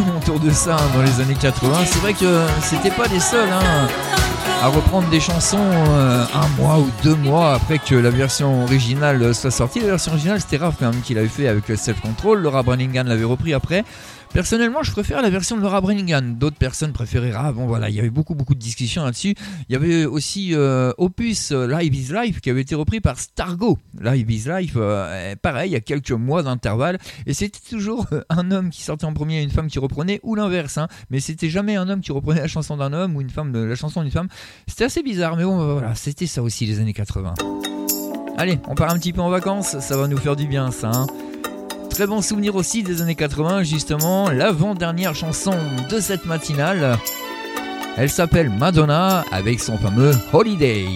Autour de ça hein, dans les années 80. C'est vrai que c'était pas les seuls hein, à reprendre des chansons euh, un mois ou deux mois après que la version originale soit sortie. La version originale, c'était Raph quand même qui l'avait fait avec Self Control. Laura Branningham l'avait repris après. Personnellement, je préfère la version de Laura Brannigan. D'autres personnes préféraient Ah Bon, voilà, il y avait beaucoup, beaucoup de discussions là-dessus. Il y avait aussi euh, Opus euh, Live is Life qui avait été repris par Stargo. Live is Life, euh, pareil, il y a quelques mois d'intervalle. Et c'était toujours un homme qui sortait en premier et une femme qui reprenait, ou l'inverse. Hein. Mais c'était jamais un homme qui reprenait la chanson d'un homme ou une femme de la chanson d'une femme. C'était assez bizarre, mais bon, voilà, c'était ça aussi les années 80. Allez, on part un petit peu en vacances, ça va nous faire du bien ça. Hein. Très bon souvenir aussi des années 80, justement, l'avant-dernière chanson de cette matinale. Elle s'appelle Madonna avec son fameux Holiday.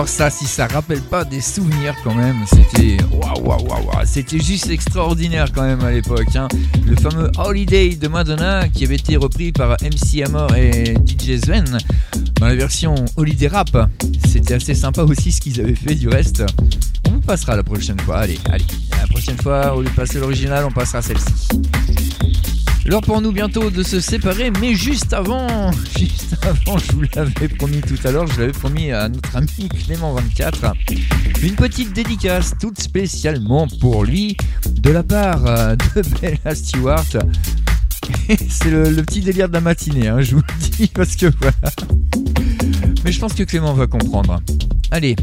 Alors ça, si ça rappelle pas des souvenirs quand même, c'était waouh waouh waouh, c'était juste extraordinaire quand même à l'époque. Hein. Le fameux Holiday de Madonna qui avait été repris par MC Hammer et DJ Sven dans la version Holiday Rap. C'était assez sympa aussi ce qu'ils avaient fait du reste. On passera la prochaine fois. Allez, allez. La prochaine fois, au lieu de passer l'original, on passera celle-ci. L'heure pour nous bientôt de se séparer, mais juste avant, [laughs] juste avant, je vous l'avais promis tout à l'heure, je l'avais promis à notre ami Clément24, une petite dédicace toute spécialement pour lui, de la part euh, de [laughs] Bella Stewart. C'est le, petit délire de la matinée, hein, je vous le dis, [laughs] parce que voilà. Mais je pense que Clément va comprendre. Allez,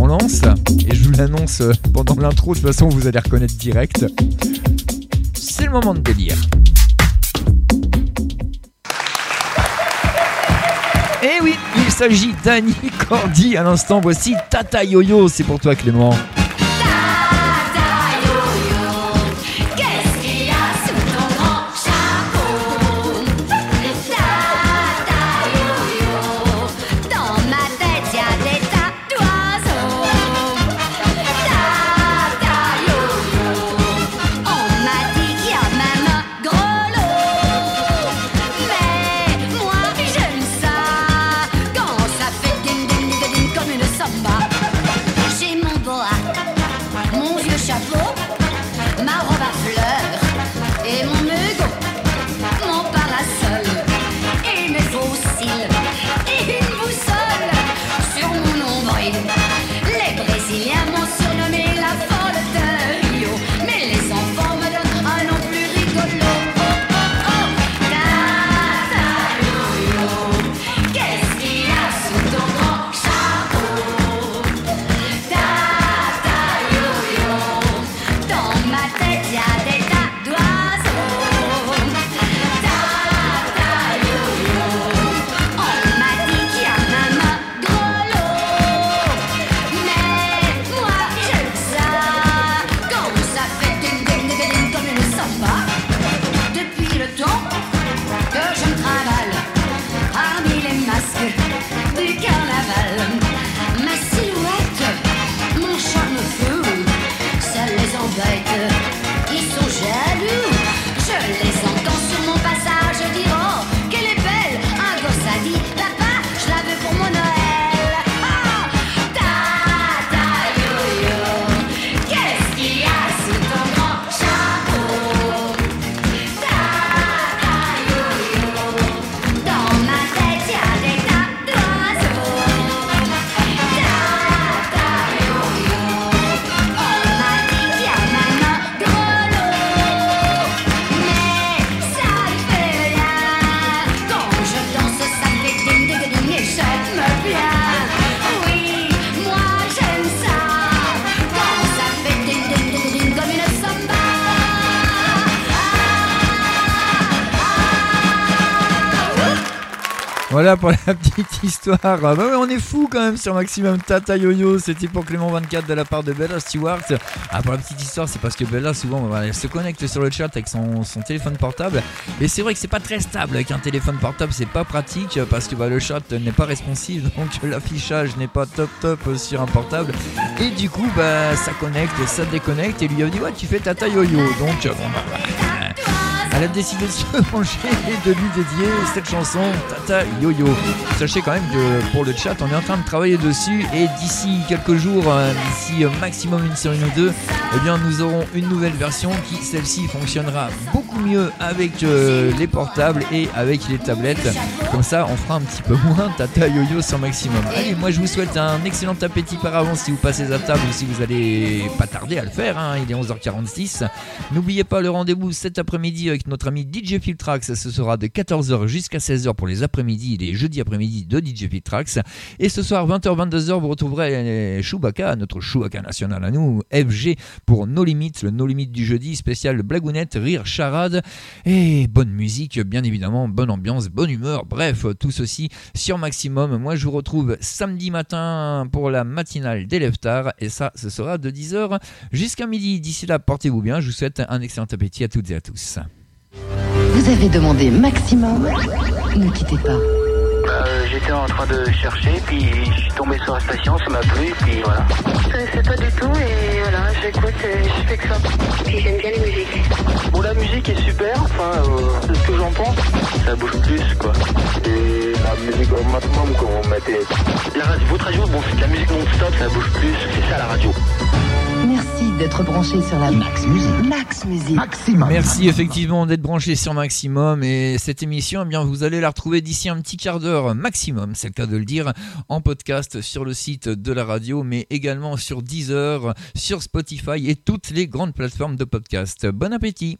on lance, et je vous l'annonce euh, pendant l'intro, de toute façon vous allez reconnaître direct. C'est le moment de délire. S'agit d'Annie Cordy à l'instant. Voici Tata Yo-Yo. C'est pour toi, Clément. Voilà pour la [laughs] petite histoire. Ah bah on est fou quand même sur Maximum Tata Yo-Yo. C'était pour Clément 24 de la part de Bella Stewart. Ah, pour la petite histoire, c'est parce que Bella, souvent, bah, elle se connecte sur le chat avec son, téléphone portable. Et c'est vrai que c'est pas très stable avec un téléphone portable. C'est pas pratique parce que bah, le chat n'est pas responsive. [laughs] Donc l'affichage n'est pas top top sur un portable. Et du coup, bah, ça connecte, ça déconnecte. Et lui a dit, ouais, tu fais Tata Yo-Yo. Donc, bon, bah. Elle a décidé de se [laughs] pencher et de lui dédier cette chanson Tata Yo-Yo. Sachez quand même que pour le chat, on est en train de travailler dessus et d'ici quelques jours, euh, d'ici maximum une semaine ou deux, eh bien nous aurons une nouvelle version qui celle-ci fonctionnera beaucoup mieux avec euh, les portables et avec les tablettes. Comme ça, on fera un petit peu moins Tata Yo-Yo sur maximum. Allez, moi je vous souhaite un excellent appétit par avance si vous passez à table ou si vous allez pas tarder à le faire. hein. Il est 11h46. N'oubliez pas le rendez-vous cet après-midi avec notre ami DJ Filtrax. Ce sera de 14h jusqu'à 16h pour les après-midi, les jeudis après-midi de DJ Filtrax. Et ce soir, 20h-22h, vous retrouverez Chewbacca, notre Chewbacca national à nous, FG pour No Limites, le No Limit du jeudi, spécial blagounette, rire, charade et bonne musique, bien évidemment, bonne ambiance, bonne humeur. Bref, tout ceci sur Maximum. Moi, je vous retrouve samedi matin pour la matinale des Leftards et ça, ce sera de 10h jusqu'à midi. D'ici là, portez-vous bien. Je vous souhaite un excellent appétit à toutes et à tous. Vous avez demandé maximum Ne quittez pas. J'étais en train de chercher, puis je suis tombé sur la station, ça m'a plu, puis voilà. Je sais pas du tout et voilà, j'écoute et je fais que ça. Puis j'aime bien les musiques. Bon, la musique est super, enfin, euh, c'est ce que j'en pense. Ça bouge plus, quoi. Et la musique au maximum, quand on mettait. La radio, votre radio, bon, c'est de la musique non-stop, ça bouge plus, c'est ça la radio. Merci d'être branché sur la Max Musique. Max Musique. Maximum. Merci effectivement d'être branché sur Maximum et cette émission, eh bien, vous allez la retrouver d'ici un petit quart d'heure maximum, c'est le cas de le dire, en podcast sur le site de la radio, mais également sur Deezer, sur Spotify et toutes les grandes plateformes de podcast. Bon appétit